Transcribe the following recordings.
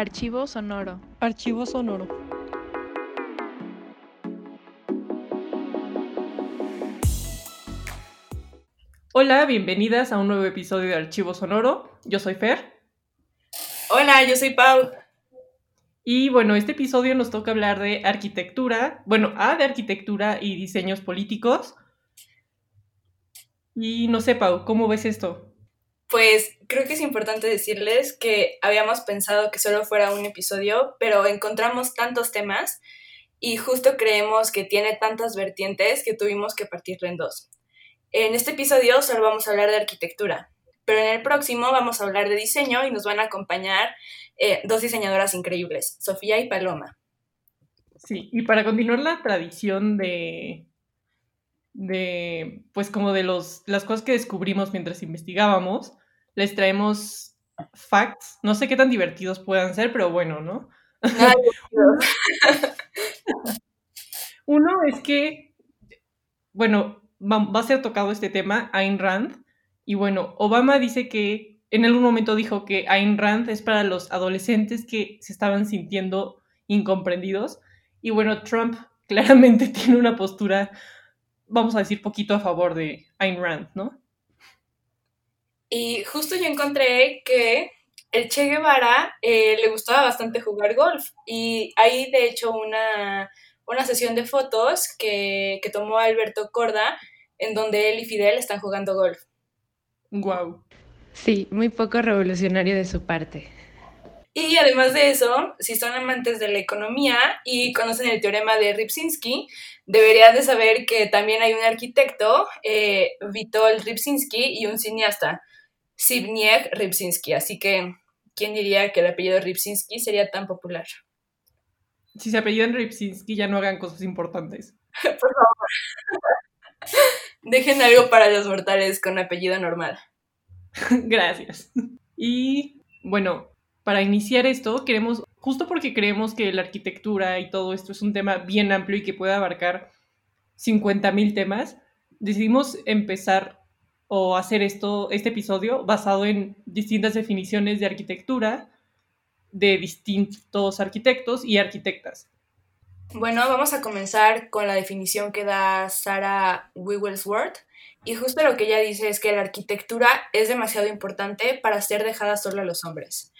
Archivo sonoro. Archivo sonoro. Hola, bienvenidas a un nuevo episodio de Archivo Sonoro. Yo soy Fer. Hola, yo soy Pau. Y bueno, este episodio nos toca hablar de arquitectura, bueno, A de arquitectura y diseños políticos. Y no sé, Pau, ¿cómo ves esto? Pues creo que es importante decirles que habíamos pensado que solo fuera un episodio, pero encontramos tantos temas y justo creemos que tiene tantas vertientes que tuvimos que partirlo en dos. En este episodio solo vamos a hablar de arquitectura, pero en el próximo vamos a hablar de diseño y nos van a acompañar eh, dos diseñadoras increíbles, Sofía y Paloma. Sí, y para continuar la tradición de, de pues como de los, las cosas que descubrimos mientras investigábamos, les traemos facts. No sé qué tan divertidos puedan ser, pero bueno, ¿no? Uno es que, bueno, va, a ser tocado este tema, Ayn Rand, y bueno, Obama dice que en algún momento dijo que Ayn Rand es para los adolescentes que se estaban sintiendo incomprendidos, y bueno, Trump claramente tiene una postura, vamos a decir, poquito a favor de Ayn Rand, ¿no? Y justo yo encontré que el Che Guevara eh, le gustaba bastante jugar golf y hay de hecho una, sesión de fotos que, que, tomó Alberto Corda en donde él y Fidel están jugando golf. Wow. Sí, muy poco revolucionario de su parte. Y además de eso, si son amantes de la economía y conocen el teorema de Ripsinski, deberían de saber que también hay un arquitecto, eh, Witold Ripsinski, y un cineasta, Zbigniew Rybczynski, así que ¿quién diría que el apellido Rybczynski sería tan popular? Si se apellidan Rybczynski ya no hagan cosas importantes. Por favor. Dejen algo para los mortales con apellido normal. Gracias. Y bueno, para iniciar esto, queremos, justo porque creemos que la arquitectura y todo esto es un tema bien amplio y que puede abarcar 50.000 temas, decidimos empezar o hacer esto, este episodio basado en distintas definiciones de arquitectura de distintos arquitectos y arquitectas. Bueno, vamos a comenzar con la definición que da Sarah Wigglesworth. Y justo lo que ella dice es que la arquitectura es demasiado importante para ser dejada solo a los hombres.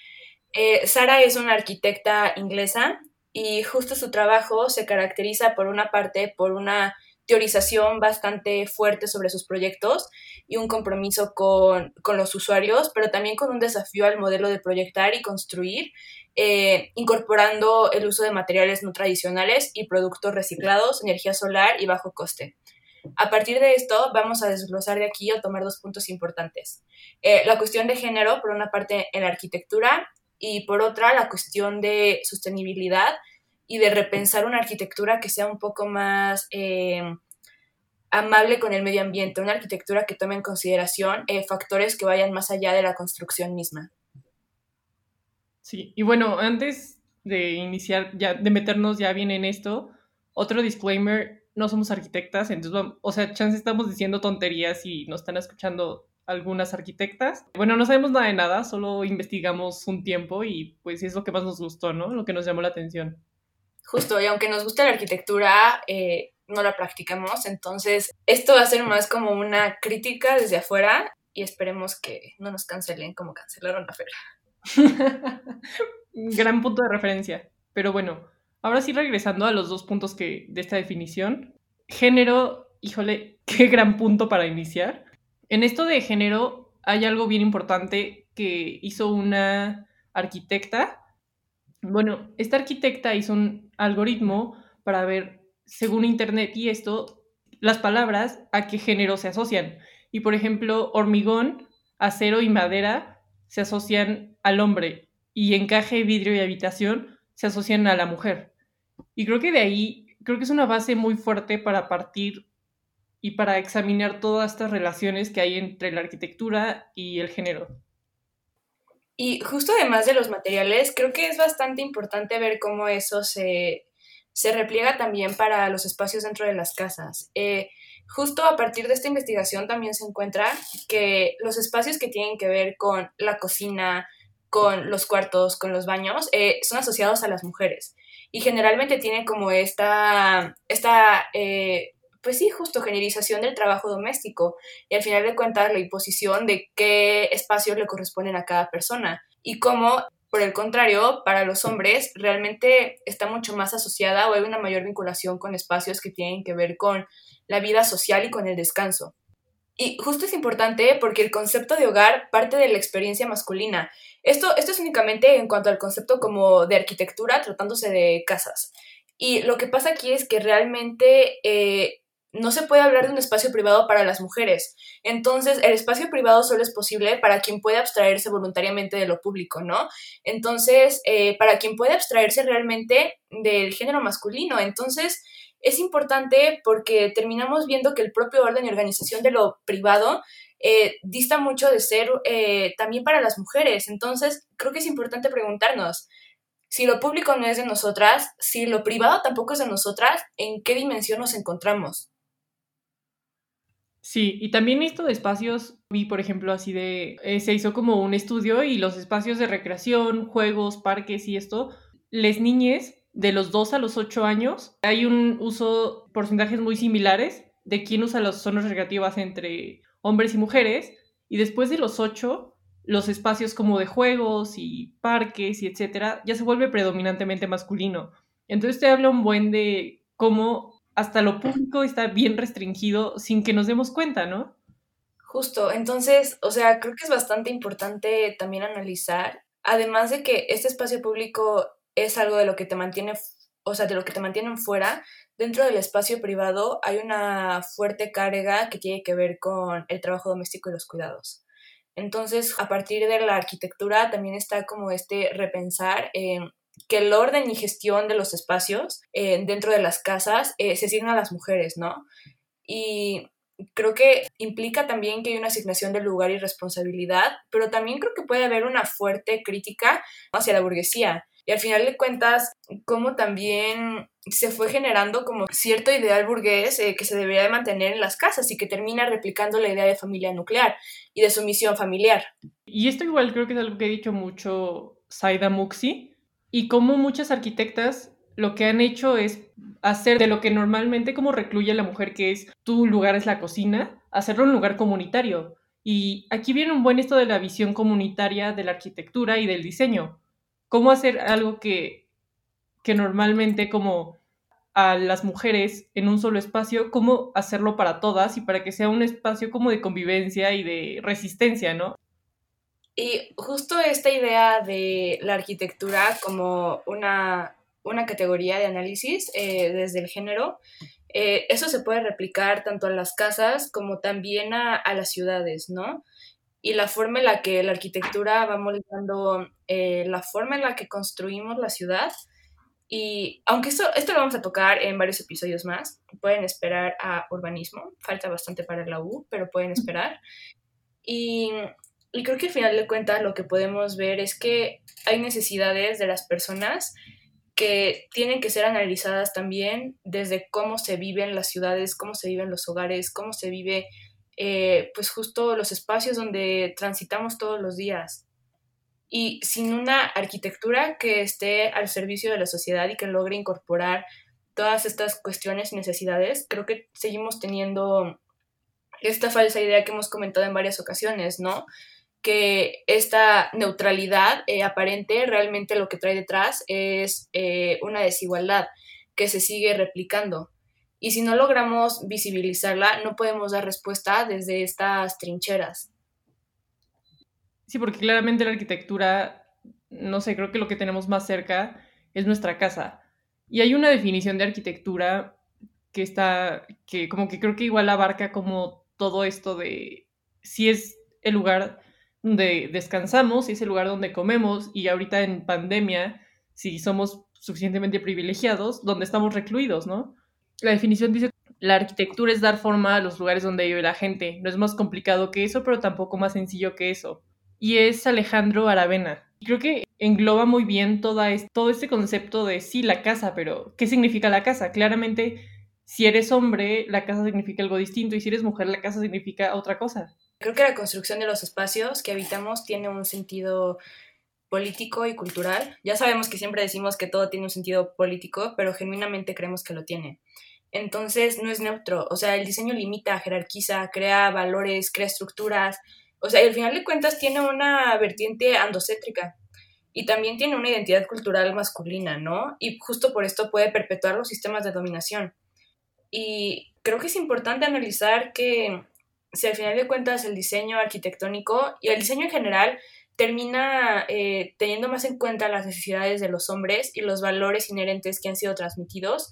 Eh, Sara es una arquitecta inglesa y justo su trabajo se caracteriza por una parte por una teorización bastante fuerte sobre sus proyectos y un compromiso con, los usuarios, pero también con un desafío al modelo de proyectar y construir, eh, incorporando el uso de materiales no tradicionales y productos reciclados, energía solar y bajo coste. A partir de esto, vamos a desglosar de aquí o tomar dos puntos importantes. Eh, la cuestión de género, por una parte, en la arquitectura, y por otra, la cuestión de sostenibilidad y de repensar una arquitectura que sea un poco más eh, amable con el medio ambiente, una arquitectura que tome en consideración eh, factores que vayan más allá de la construcción misma. Sí, y bueno, antes de iniciar, ya, de meternos ya bien en esto, otro disclaimer, no somos arquitectas, entonces, o sea, chance estamos diciendo tonterías y nos están escuchando algunas arquitectas. Bueno, no sabemos nada de nada, solo investigamos un tiempo y pues es lo que más nos gustó, ¿no? Lo que nos llamó la atención. Justo, y aunque nos guste la arquitectura, eh, no la practicamos, entonces esto va a ser más como una crítica desde afuera y esperemos que no nos cancelen como cancelaron la feria. Gran punto de referencia. Pero bueno, ahora sí regresando a los dos puntos que, de esta definición. Género, híjole, qué gran punto para iniciar. En esto de género hay algo bien importante que hizo una arquitecta bueno, esta arquitecta hizo un algoritmo para ver, según Internet y esto, las palabras a qué género se asocian. Y por ejemplo, hormigón, acero y madera se asocian al hombre y encaje, vidrio y habitación se asocian a la mujer. Y creo que de ahí, creo que es una base muy fuerte para partir y para examinar todas estas relaciones que hay entre la arquitectura y el género. Y justo además de los materiales, creo que es bastante importante ver cómo eso se, repliega también para los espacios dentro de las casas. Eh, justo a partir de esta investigación también se encuentra que los espacios que tienen que ver con la cocina, con los cuartos, con los baños, eh, son asociados a las mujeres. Y generalmente tienen como esta, esta eh, pues sí, justo generización del trabajo doméstico y al final de cuentas la imposición de qué espacios le corresponden a cada persona y cómo, por el contrario, para los hombres realmente está mucho más asociada o hay una mayor vinculación con espacios que tienen que ver con la vida social y con el descanso. Y justo es importante porque el concepto de hogar parte de la experiencia masculina. Esto, esto es únicamente en cuanto al concepto como de arquitectura tratándose de casas. Y lo que pasa aquí es que realmente eh, no se puede hablar de un espacio privado para las mujeres. Entonces, el espacio privado solo es posible para quien puede abstraerse voluntariamente de lo público, ¿no? Entonces, eh, para quien puede abstraerse realmente del género masculino. Entonces, es importante porque terminamos viendo que el propio orden y organización de lo privado eh, dista mucho de ser eh, también para las mujeres. Entonces, creo que es importante preguntarnos, si lo público no es de nosotras, si lo privado tampoco es de nosotras, ¿en qué dimensión nos encontramos? Sí, y también esto de espacios, vi por ejemplo así de, eh, se hizo como un estudio y los espacios de recreación, juegos, parques y esto, les niñes de los 2 a los 8 años, hay un uso, porcentajes muy similares de quién usa las zonas recreativas entre hombres y mujeres, y después de los 8, los espacios como de juegos y parques y etcétera, ya se vuelve predominantemente masculino. Entonces te habla un buen de cómo hasta lo público está bien restringido sin que nos demos cuenta, ¿no? Justo, entonces, o sea, creo que es bastante importante también analizar, además de que este espacio público es algo de lo que te mantiene, o sea, de lo que te mantienen fuera, dentro del espacio privado hay una fuerte carga que tiene que ver con el trabajo doméstico y los cuidados. Entonces, a partir de la arquitectura también está como este repensar en que el orden y gestión de los espacios eh, dentro de las casas eh, se asigna a las mujeres, ¿no? Y creo que implica también que hay una asignación de lugar y responsabilidad, pero también creo que puede haber una fuerte crítica hacia la burguesía. Y al final de cuentas, como también se fue generando como cierto ideal burgués eh, que se debería de mantener en las casas y que termina replicando la idea de familia nuclear y de sumisión familiar. Y esto igual creo que es algo que ha dicho mucho Saida Muxi, y como muchas arquitectas lo que han hecho es hacer de lo que normalmente como recluye a la mujer, que es tu lugar es la cocina, hacerlo un lugar comunitario. Y aquí viene un buen esto de la visión comunitaria de la arquitectura y del diseño. Cómo hacer algo que, que normalmente como a las mujeres en un solo espacio, cómo hacerlo para todas y para que sea un espacio como de convivencia y de resistencia, ¿no? Y justo esta idea de la arquitectura como una, categoría de análisis eh, desde el género, eh, eso se puede replicar tanto a las casas como también a, las ciudades, ¿no? Y la forma en la que la arquitectura va moldeando eh, la forma en la que construimos la ciudad. Y aunque esto, esto lo vamos a tocar en varios episodios más, pueden esperar a urbanismo, falta bastante para la U, pero pueden esperar. Y y creo que al final de cuentas lo que podemos ver es que hay necesidades de las personas que tienen que ser analizadas también desde cómo se viven las ciudades, cómo se viven los hogares, cómo se vive eh, pues justo los espacios donde transitamos todos los días. Y sin una arquitectura que esté al servicio de la sociedad y que logre incorporar todas estas cuestiones y necesidades, creo que seguimos teniendo esta falsa idea que hemos comentado en varias ocasiones, ¿no? Que esta neutralidad eh, aparente realmente lo que trae detrás es eh, una desigualdad que se sigue replicando. Y si no logramos visibilizarla, no podemos dar respuesta desde estas trincheras. Sí, porque claramente la arquitectura, no sé, creo que lo que tenemos más cerca es nuestra casa. Y hay una definición de arquitectura que está, que como que creo que igual abarca como todo esto de si es el lugar donde descansamos y es el lugar donde comemos y ahorita en pandemia, si somos suficientemente privilegiados, donde estamos recluidos, ¿no? La definición dice, la arquitectura es dar forma a los lugares donde vive la gente. No es más complicado que eso, pero tampoco más sencillo que eso. Y es Alejandro Aravena. Creo que engloba muy bien toda todo este concepto de sí, la casa, pero ¿qué significa la casa? Claramente, si eres hombre, la casa significa algo distinto y si eres mujer, la casa significa otra cosa. Creo que la construcción de los espacios que habitamos tiene un sentido político y cultural. Ya sabemos que siempre decimos que todo tiene un sentido político, pero genuinamente creemos que lo tiene. Entonces no es neutro, o sea, el diseño limita, jerarquiza, crea valores, crea estructuras, o sea, y al final de cuentas tiene una vertiente andocéntrica y también tiene una identidad cultural masculina, ¿no? Y justo por esto puede perpetuar los sistemas de dominación. Y creo que es importante analizar que si al final de cuentas el diseño arquitectónico y el diseño en general termina eh, teniendo más en cuenta las necesidades de los hombres y los valores inherentes que han sido transmitidos,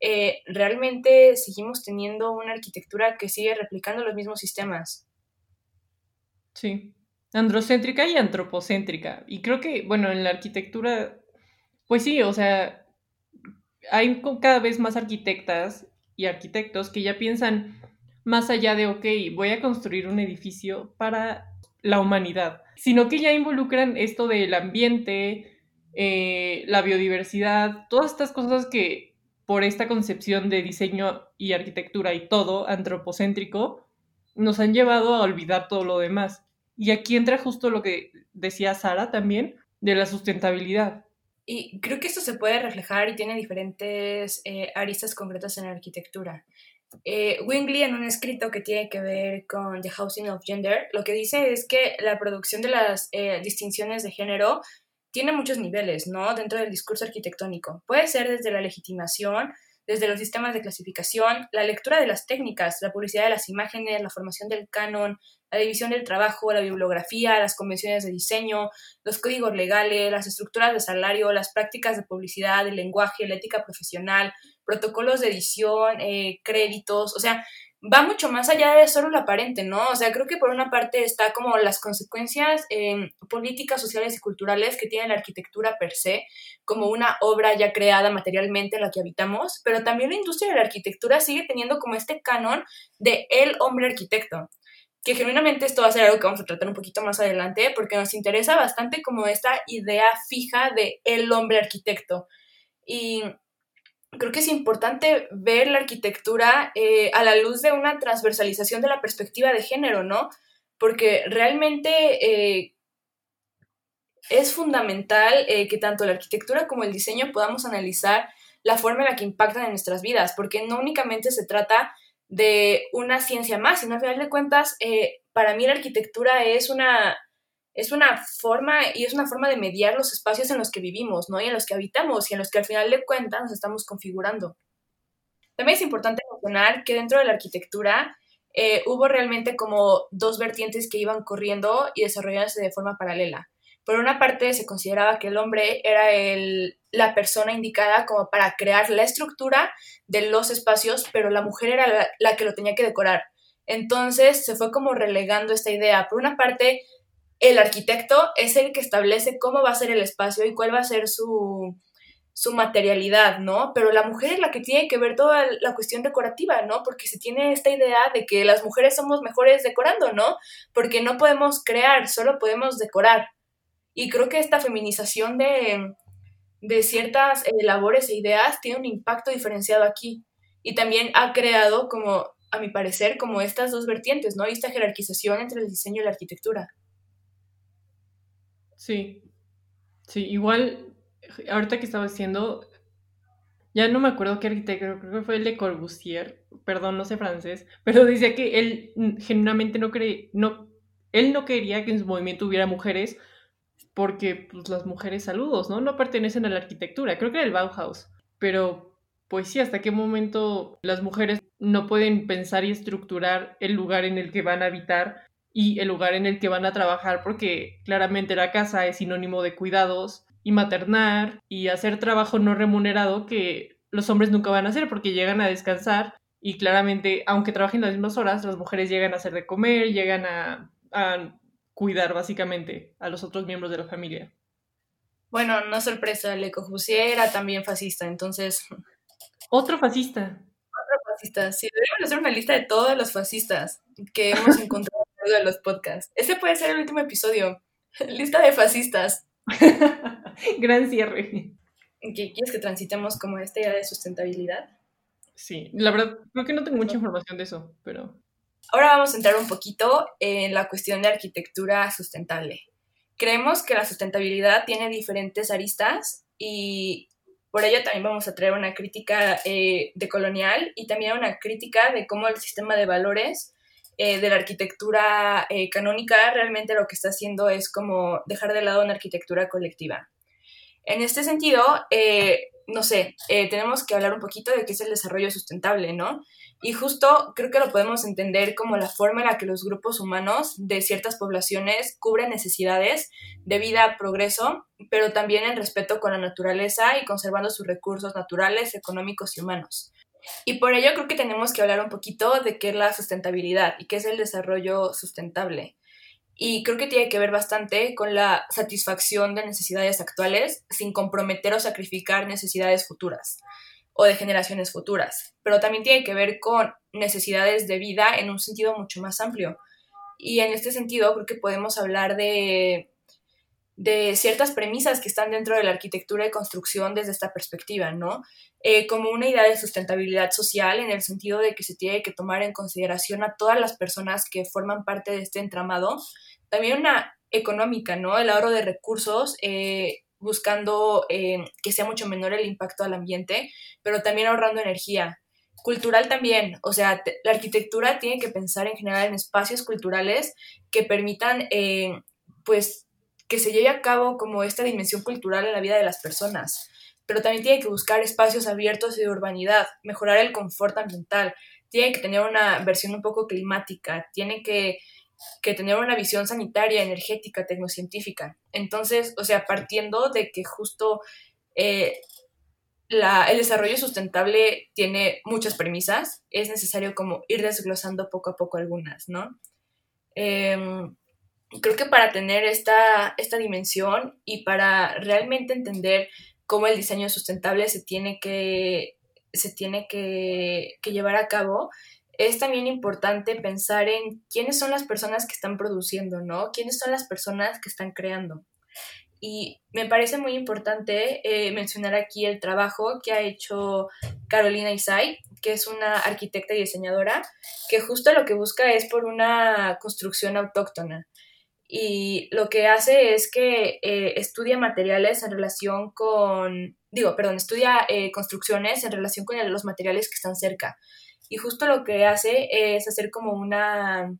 eh, realmente seguimos teniendo una arquitectura que sigue replicando los mismos sistemas. Sí, androcéntrica y antropocéntrica. Y creo que, bueno, en la arquitectura, pues sí, o sea, hay cada vez más arquitectas y arquitectos que ya piensan más allá de, ok, voy a construir un edificio para la humanidad, sino que ya involucran esto del ambiente, eh, la biodiversidad, todas estas cosas que por esta concepción de diseño y arquitectura y todo antropocéntrico, nos han llevado a olvidar todo lo demás. Y aquí entra justo lo que decía Sara también, de la sustentabilidad. Y creo que esto se puede reflejar y tiene diferentes eh, aristas concretas en la arquitectura. Eh, Wingley, en un escrito que tiene que ver con The Housing of Gender, lo que dice es que la producción de las eh, distinciones de género tiene muchos niveles, ¿no? Dentro del discurso arquitectónico. Puede ser desde la legitimación, desde los sistemas de clasificación, la lectura de las técnicas, la publicidad de las imágenes, la formación del canon, la división del trabajo, la bibliografía, las convenciones de diseño, los códigos legales, las estructuras de salario, las prácticas de publicidad, el lenguaje, la ética profesional, protocolos de edición, eh, créditos, o sea, va mucho más allá de solo lo aparente, ¿no? O sea, creo que por una parte está como las consecuencias eh, políticas, sociales y culturales que tiene la arquitectura per se, como una obra ya creada materialmente en la que habitamos, pero también la industria de la arquitectura sigue teniendo como este canon de el hombre arquitecto que genuinamente esto va a ser algo que vamos a tratar un poquito más adelante, porque nos interesa bastante como esta idea fija de el hombre arquitecto. Y creo que es importante ver la arquitectura eh, a la luz de una transversalización de la perspectiva de género, ¿no? Porque realmente eh, es fundamental eh, que tanto la arquitectura como el diseño podamos analizar la forma en la que impactan en nuestras vidas, porque no únicamente se trata de una ciencia más, sino al final de cuentas, para mí la arquitectura es una es una forma y es una forma de mediar los espacios en los que vivimos, ¿no? Y en los que habitamos y en los que al final de cuentas nos estamos configurando. También es importante mencionar que dentro de la arquitectura eh, hubo realmente como dos vertientes que iban corriendo y desarrollándose de forma paralela. Por una parte se consideraba que el hombre era el, la persona indicada como para crear la estructura de los espacios, pero la mujer era la, que lo tenía que decorar. Entonces se fue como relegando esta idea. Por una parte, el arquitecto es el que establece cómo va a ser el espacio y cuál va a ser su, su materialidad, ¿no? Pero la mujer es la que tiene que ver toda la cuestión decorativa, ¿no? Porque se tiene esta idea de que las mujeres somos mejores decorando, ¿no? Porque no podemos crear, solo podemos decorar. Y creo que esta feminización de, de ciertas eh, labores e ideas tiene un impacto diferenciado aquí. Y también ha creado, como, a mi parecer, como estas dos vertientes, ¿no? Y esta jerarquización entre el diseño y la arquitectura. Sí, sí, igual, ahorita que estaba diciendo, ya no me acuerdo qué arquitecto, creo que fue el de Corbusier, perdón, no sé francés, pero decía que él genuinamente no cree, no, él no quería que en su movimiento hubiera mujeres porque pues, las mujeres, saludos, ¿no? No pertenecen a la arquitectura, creo que era el Bauhaus, pero pues sí, hasta qué momento las mujeres no pueden pensar y estructurar el lugar en el que van a habitar y el lugar en el que van a trabajar, porque claramente la casa es sinónimo de cuidados y maternar y hacer trabajo no remunerado que los hombres nunca van a hacer porque llegan a descansar y claramente, aunque trabajen las mismas horas, las mujeres llegan a hacer de comer, llegan a, cuidar básicamente a los otros miembros de la familia. Bueno, no sorpresa, Le Corbusier era también fascista, entonces... Otro fascista. Otro fascista, sí, deberíamos hacer una lista de todos los fascistas que hemos encontrado de los podcasts. Ese puede ser el último episodio. Lista de fascistas. Gran cierre. ¿Quieres que transitemos como esta idea de sustentabilidad? Sí, la verdad, creo que no tengo mucha información de eso, pero... Ahora vamos a entrar un poquito en la cuestión de arquitectura sustentable. Creemos que la sustentabilidad tiene diferentes aristas y por ello también vamos a traer una crítica eh, de colonial y también una crítica de cómo el sistema de valores eh, de la arquitectura eh, canónica realmente lo que está haciendo es como dejar de lado una arquitectura colectiva. En este sentido, no sé, tenemos que hablar un poquito de qué es el desarrollo sustentable, ¿no? Y justo creo que lo podemos entender como la forma en la que los grupos humanos de ciertas poblaciones cubren necesidades de vida, progreso, pero también en respeto con la naturaleza y conservando sus recursos naturales, económicos y humanos. Y por ello creo que tenemos que hablar un poquito de qué es la sustentabilidad y qué es el desarrollo sustentable. Y creo que tiene que ver bastante con la satisfacción de necesidades actuales sin comprometer o sacrificar necesidades futuras o de generaciones futuras, pero también tiene que ver con necesidades de vida en un sentido mucho más amplio. Y en este sentido creo que podemos hablar de, de ciertas premisas que están dentro de la arquitectura y construcción desde esta perspectiva, ¿no? Eh, como una idea de sustentabilidad social en el sentido de que se tiene que tomar en consideración a todas las personas que forman parte de este entramado, también una económica, ¿no? El ahorro de recursos, eh, buscando eh, que sea mucho menor el impacto al ambiente, pero también ahorrando energía. Cultural también, o sea, la arquitectura tiene que pensar en general en espacios culturales que permitan, eh, pues, que se lleve a cabo como esta dimensión cultural en la vida de las personas, pero también tiene que buscar espacios abiertos de urbanidad, mejorar el confort ambiental, tiene que tener una versión un poco climática, tiene que que tener una visión sanitaria, energética, tecnocientífica. Entonces, o sea, partiendo de que justo eh, el desarrollo sustentable tiene muchas premisas, es necesario como ir desglosando poco a poco algunas, ¿no? Em, creo que para tener esta, esta dimensión y para realmente entender cómo el diseño sustentable se tiene que, se tiene que llevar a cabo, es también importante pensar en quiénes son las personas que están produciendo, ¿no? ¿Quiénes son las personas que están creando? Y me parece muy importante eh, mencionar aquí el trabajo que ha hecho Carolina Isai, que es una arquitecta y diseñadora, que justo lo que busca es por una construcción autóctona. Y lo que hace es que eh, estudia materiales en relación con, digo, perdón, estudia eh, construcciones en relación con los materiales que están cerca y justo lo que hace es hacer como una,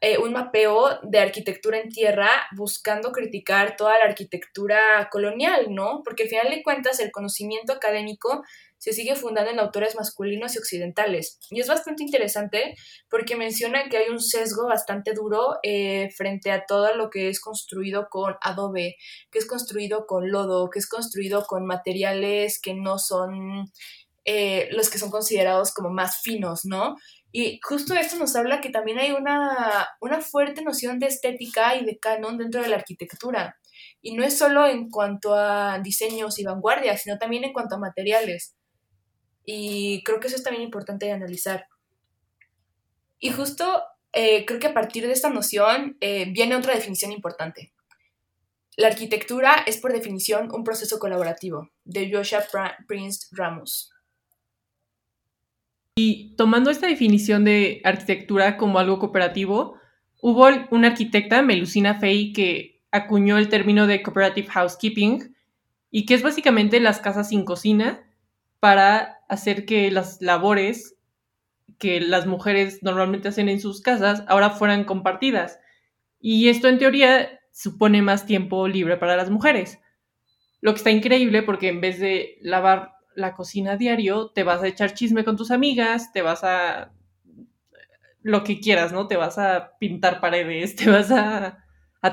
eh, un mapeo de arquitectura en tierra buscando criticar toda la arquitectura colonial, ¿no? Porque al final de cuentas el conocimiento académico se sigue fundando en autores masculinos y occidentales. Y es bastante interesante porque menciona que hay un sesgo bastante duro eh, frente a todo lo que es construido con adobe, que es construido con lodo, que es construido con materiales que no son eh, los que son considerados como más finos, ¿no? Y justo esto nos habla que también hay una, una fuerte noción de estética y de canon dentro de la arquitectura. Y no es solo en cuanto a diseños y vanguardias, sino también en cuanto a materiales. Y creo que eso es también importante de analizar. Y justo eh, creo que a partir de esta noción eh, viene otra definición importante. La arquitectura es por definición un proceso colaborativo, de Joshua Prince Ramos. Y tomando esta definición de arquitectura como algo cooperativo, hubo una arquitecta, Melusina Fey, que acuñó el término de cooperative housekeeping y que es básicamente las casas sin cocina para hacer que las labores que las mujeres normalmente hacen en sus casas ahora fueran compartidas. Y esto en teoría supone más tiempo libre para las mujeres. Lo que está increíble porque en vez de lavar la cocina diario, te vas a echar chisme con tus amigas, te vas a lo que quieras, ¿no? Te vas a pintar paredes, te vas a,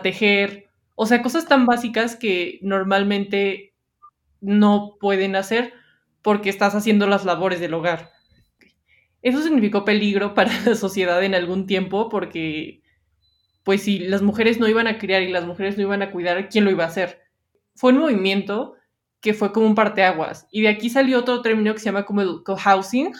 tejer, o sea, cosas tan básicas que normalmente no pueden hacer porque estás haciendo las labores del hogar. Eso significó peligro para la sociedad en algún tiempo porque, pues si las mujeres no iban a criar y las mujeres no iban a cuidar, ¿quién lo iba a hacer? Fue un movimiento que fue como un parteaguas. Y de aquí salió otro término que se llama como el co-housing,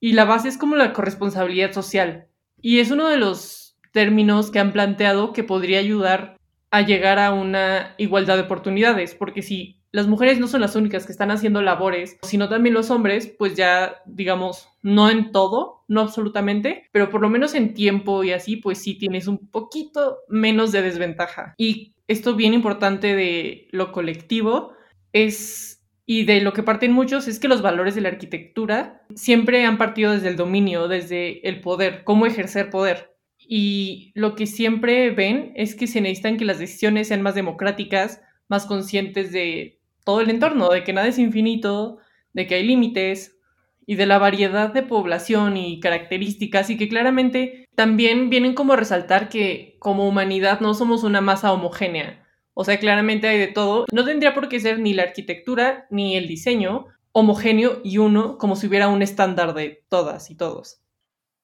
y la base es como la corresponsabilidad social. Y es uno de los términos que han planteado que podría ayudar a llegar a una igualdad de oportunidades, porque si las mujeres no son las únicas que están haciendo labores, sino también los hombres, pues ya, digamos, no en todo, no absolutamente, pero por lo menos en tiempo y así, pues sí tienes un poquito menos de desventaja. Y esto bien importante de lo colectivo es, y de lo que parten muchos, es que los valores de la arquitectura siempre han partido desde el dominio, desde el poder, cómo ejercer poder. Y lo que siempre ven es que se necesitan que las decisiones sean más democráticas, más conscientes de todo el entorno, de que nada es infinito, de que hay límites y de la variedad de población y características y que claramente también vienen como a resaltar que como humanidad no somos una masa homogénea. O sea, claramente hay de todo. No tendría por qué ser ni la arquitectura ni el diseño homogéneo y uno como si hubiera un estándar de todas y todos.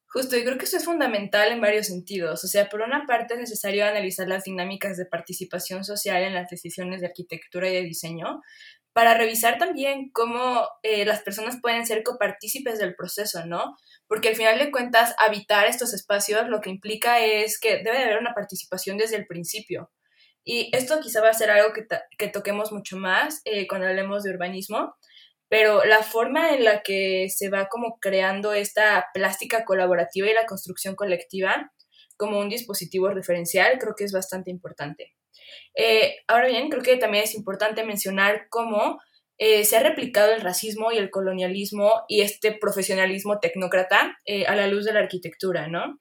Justo, y creo que eso es fundamental en varios sentidos. O sea, por una parte es necesario analizar las dinámicas de participación social en las decisiones de arquitectura y de diseño, para revisar también cómo eh, las personas pueden ser copartícipes del proceso, ¿no? Porque al final de cuentas, habitar estos espacios lo que implica es que debe de haber una participación desde el principio. Y esto quizá va a ser algo que, que toquemos mucho más eh, cuando hablemos de urbanismo, pero la forma en la que se va como creando esta plástica colaborativa y la construcción colectiva como un dispositivo referencial creo que es bastante importante. Eh, ahora bien, creo que también es importante mencionar cómo eh, se ha replicado el racismo y el colonialismo y este profesionalismo tecnócrata eh, a la luz de la arquitectura, ¿no?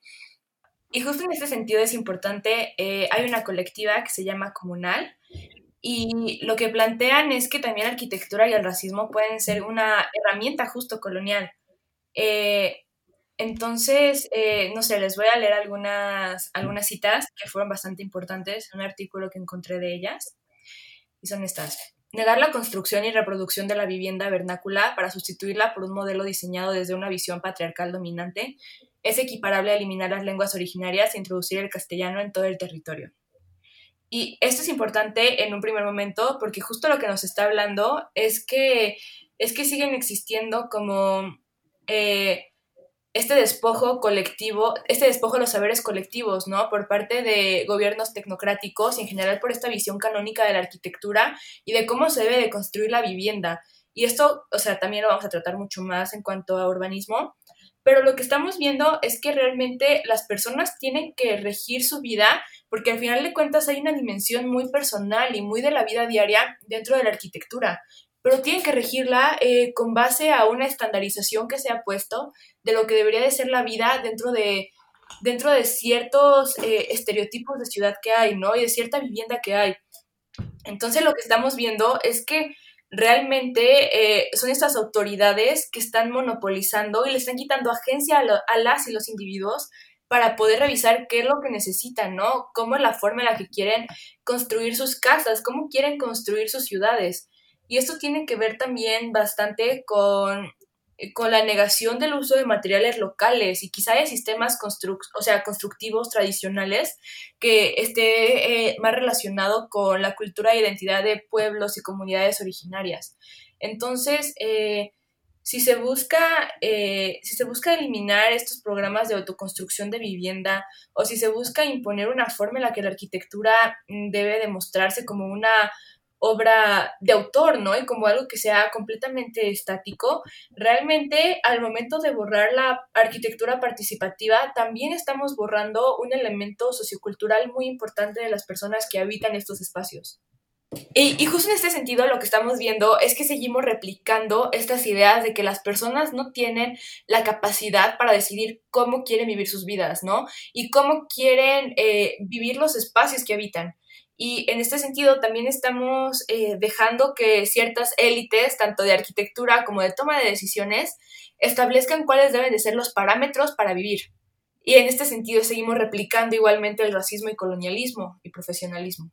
Y justo en este sentido es importante, hay una colectiva que se llama Comunal, y lo que plantean es que también la arquitectura y el racismo pueden ser una herramienta justo colonial. Eh, entonces, eh, no sé, les voy a leer algunas, algunas citas que fueron bastante importantes, un artículo que encontré de ellas, y son estas. Negar la construcción y reproducción de la vivienda vernácula para sustituirla por un modelo diseñado desde una visión patriarcal dominante es equiparable a eliminar las lenguas originarias e introducir el castellano en todo el territorio. Y esto es importante en un primer momento porque justo lo que nos está hablando es que, es que siguen existiendo como eh, este despojo colectivo, este despojo de los saberes colectivos, ¿no? Por parte de gobiernos tecnocráticos y en general por esta visión canónica de la arquitectura y de cómo se debe de construir la vivienda. Y esto, o sea, también lo vamos a tratar mucho más en cuanto a urbanismo, pero lo que estamos viendo es que realmente las personas tienen que regir su vida porque al final de cuentas hay una dimensión muy personal y muy de la vida diaria dentro de la arquitectura, pero tienen que regirla eh, con base a una estandarización que se ha puesto de lo que debería de ser la vida dentro de, dentro de ciertos eh, estereotipos de ciudad que hay, ¿no? Y de cierta vivienda que hay. Entonces lo que estamos viendo es que realmente eh, son estas autoridades que están monopolizando y le están quitando agencia a, las y los individuos para poder revisar qué es lo que necesitan, ¿no? Cómo es la forma en la que quieren construir sus casas, cómo quieren construir sus ciudades. Y esto tiene que ver también bastante con con la negación del uso de materiales locales y quizá de sistemas o sea, constructivos tradicionales que esté eh, más relacionado con la cultura e identidad de pueblos y comunidades originarias. Entonces, eh, si, se busca, si se busca eliminar estos programas de autoconstrucción de vivienda o si se busca imponer una forma en la que la arquitectura mm, debe demostrarse como una obra de autor, ¿no? Y como algo que sea completamente estático, realmente al momento de borrar la arquitectura participativa, también estamos borrando un elemento sociocultural muy importante de las personas que habitan estos espacios. Y, justo en este sentido lo que estamos viendo es que seguimos replicando estas ideas de que las personas no tienen la capacidad para decidir cómo quieren vivir sus vidas, ¿no? Y cómo quieren eh, vivir los espacios que habitan. Y en este sentido también estamos eh, dejando que ciertas élites, tanto de arquitectura como de toma de decisiones, establezcan cuáles deben de ser los parámetros para vivir. Y en este sentido seguimos replicando igualmente el racismo y colonialismo y profesionalismo.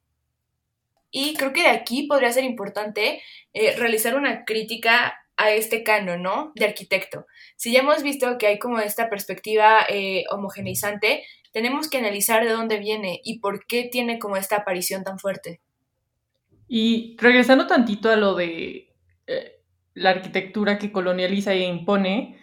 Y creo que de aquí podría ser importante eh, realizar una crítica a este canon, ¿no? De arquitecto. Si ya hemos visto que hay como esta perspectiva eh, homogeneizante, tenemos que analizar de dónde viene y por qué tiene como esta aparición tan fuerte. Y regresando tantito a lo de eh, la arquitectura que colonializa e impone,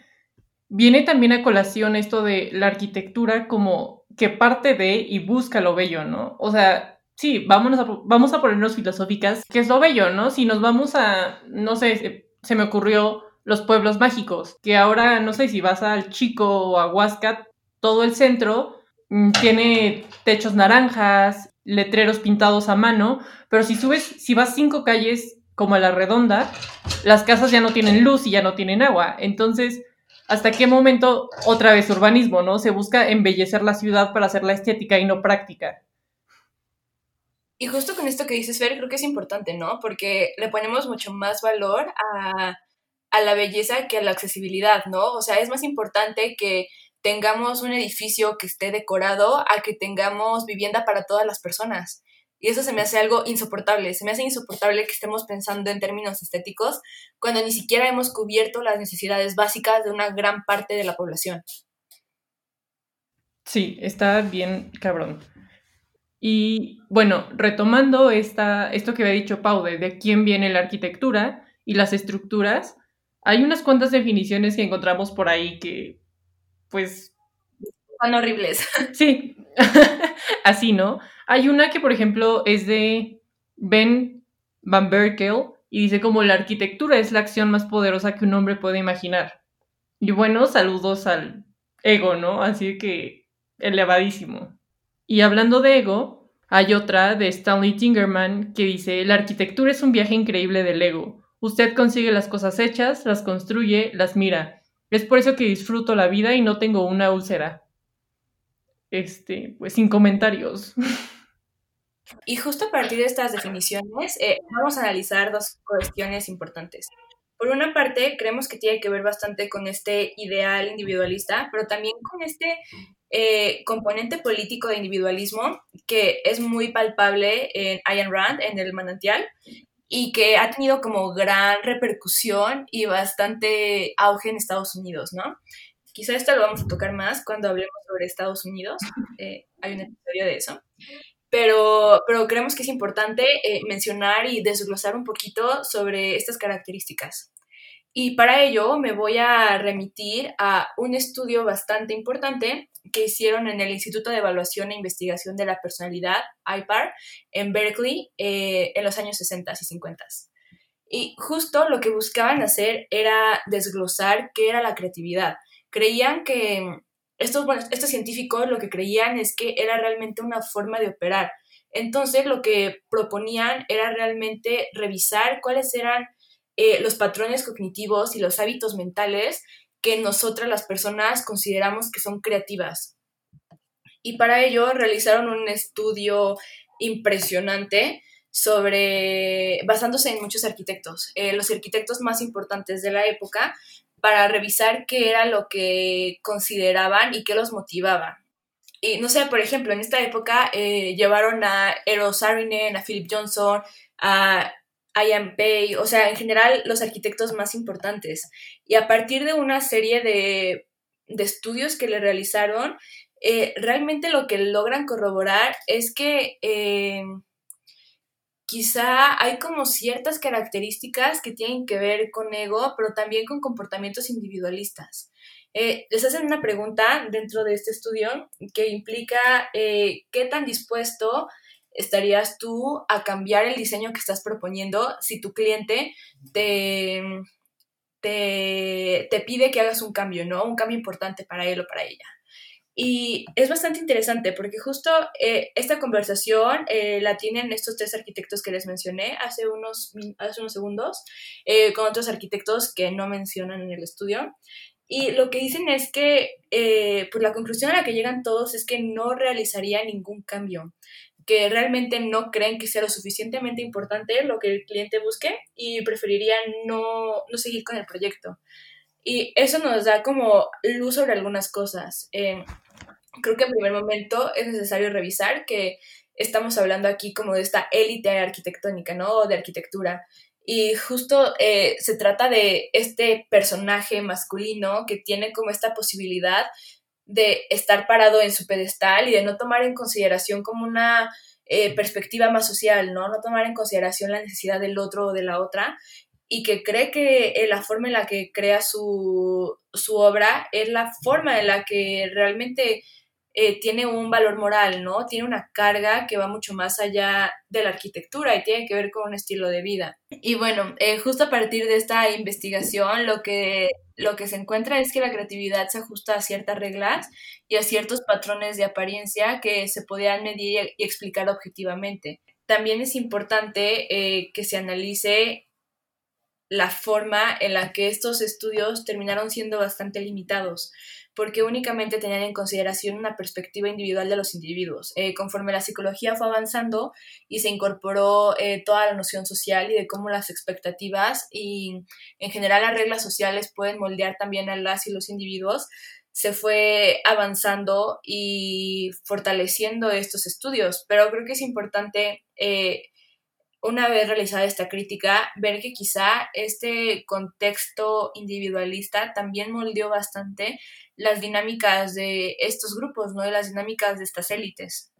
viene también a colación esto de la arquitectura como que parte de y busca lo bello, ¿no? O sea, sí, vámonos a, vamos a ponernos filosóficas, que es lo bello, ¿no? Si nos vamos a, no sé, se, me ocurrió los pueblos mágicos, que ahora, no sé, si vas al Chico o a Huasca, todo el centro tiene techos naranjas, letreros pintados a mano, pero si subes, si vas cinco calles como a la redonda, las casas ya no tienen luz y ya no tienen agua. Entonces, ¿hasta qué momento otra vez urbanismo, no? Se busca embellecer la ciudad para hacerla estética y no práctica. Y justo con esto que dices, Fer, creo que es importante, ¿no? Porque le ponemos mucho más valor a, a la belleza que a la accesibilidad, ¿no? O sea, es más importante que tengamos un edificio que esté decorado a que tengamos vivienda para todas las personas. Y eso se me hace algo insoportable. Se me hace insoportable que estemos pensando en términos estéticos cuando ni siquiera hemos cubierto las necesidades básicas de una gran parte de la población. Sí, está bien cabrón. Y bueno, retomando esta, esto que había dicho Pau de, de quién viene la arquitectura y las estructuras, hay unas cuantas definiciones que encontramos por ahí que, pues... Son horribles. Sí, así, ¿no? Hay una que, por ejemplo, es de Ben Van Berkel y dice como la arquitectura es la acción más poderosa que un hombre puede imaginar. Y bueno, saludos al ego, ¿no? Así que elevadísimo. Y hablando de ego, hay otra de Stanley Tingerman que dice, la arquitectura es un viaje increíble del ego. Usted consigue las cosas hechas, las construye, las mira. Es por eso que disfruto la vida y no tengo una úlcera. Este, pues sin comentarios. Y justo a partir de estas definiciones, eh, vamos a analizar dos cuestiones importantes. Por una parte, creemos que tiene que ver bastante con este ideal individualista, pero también con este eh, componente político de individualismo que es muy palpable en Ayn Rand, en El Manantial, y que ha tenido como gran repercusión y bastante auge en Estados Unidos, ¿no? Quizá esto lo vamos a tocar más cuando hablemos sobre Estados Unidos, eh, hay un episodio de eso, pero, pero creemos que es importante eh, mencionar y desglosar un poquito sobre estas características. Y para ello me voy a remitir a un estudio bastante importante que hicieron en el Instituto de Evaluación e Investigación de la Personalidad, IPAR, en Berkeley, eh, en los años 60 y 50. Y justo lo que buscaban hacer era desglosar qué era la creatividad. Creían que estos, bueno, estos científicos lo que creían es que era realmente una forma de operar. Entonces lo que proponían era realmente revisar cuáles eran eh, los patrones cognitivos y los hábitos mentales que nosotras las personas consideramos que son creativas. Y para ello realizaron un estudio impresionante sobre, basándose en muchos arquitectos, eh, los arquitectos más importantes de la época, para revisar qué era lo que consideraban y qué los motivaba. Y no sé, por ejemplo, en esta época eh, llevaron a Eros Saarinen, a Philip Johnson, a Ian o sea, en general los arquitectos más importantes. Y a partir de una serie de, estudios que le realizaron, eh, realmente lo que logran corroborar es que eh, quizá hay como ciertas características que tienen que ver con ego, pero también con comportamientos individualistas. Eh, les hacen una pregunta dentro de este estudio que implica qué tan dispuesto estarías tú a cambiar el diseño que estás proponiendo si tu cliente te, te, pide que hagas un cambio, ¿no? Un cambio importante para él o para ella. Y es bastante interesante porque justo eh, esta conversación eh, la tienen estos tres arquitectos que les mencioné hace unos, hace unos segundos, eh, con otros arquitectos que no mencionan en el estudio. Y lo que dicen es que, pues la conclusión a la que llegan todos es que no realizaría ningún cambio que realmente no creen que sea lo suficientemente importante lo que el cliente busque y preferirían no, seguir con el proyecto. Y eso nos da como luz sobre algunas cosas. Eh, creo que en primer momento es necesario revisar que estamos hablando aquí como de esta élite arquitectónica, ¿no? de arquitectura. Y justo eh, se trata de este personaje masculino que tiene como esta posibilidad de estar parado en su pedestal y de no tomar en consideración como una eh, perspectiva más social, ¿no? No tomar en consideración la necesidad del otro o de la otra y que cree que eh, la forma en la que crea su, obra es la forma en la que realmente eh, tiene un valor moral, ¿no? Tiene una carga que va mucho más allá de la arquitectura y tiene que ver con un estilo de vida. Y bueno, eh, justo a partir de esta investigación, lo que, lo que se encuentra es que la creatividad se ajusta a ciertas reglas y a ciertos patrones de apariencia que se podían medir y explicar objetivamente. También es importante eh, que se analice la forma en la que estos estudios terminaron siendo bastante limitados, porque únicamente tenían en consideración una perspectiva individual de los individuos. Eh, conforme la psicología fue avanzando y se incorporó eh, toda la noción social y de cómo las expectativas y en general las reglas sociales pueden moldear también a las y los individuos, se fue avanzando y fortaleciendo estos estudios. Pero creo que es importante eh, una vez realizada esta crítica, ver que quizá este contexto individualista también moldeó bastante las dinámicas de estos grupos, ¿no? De las dinámicas de estas élites.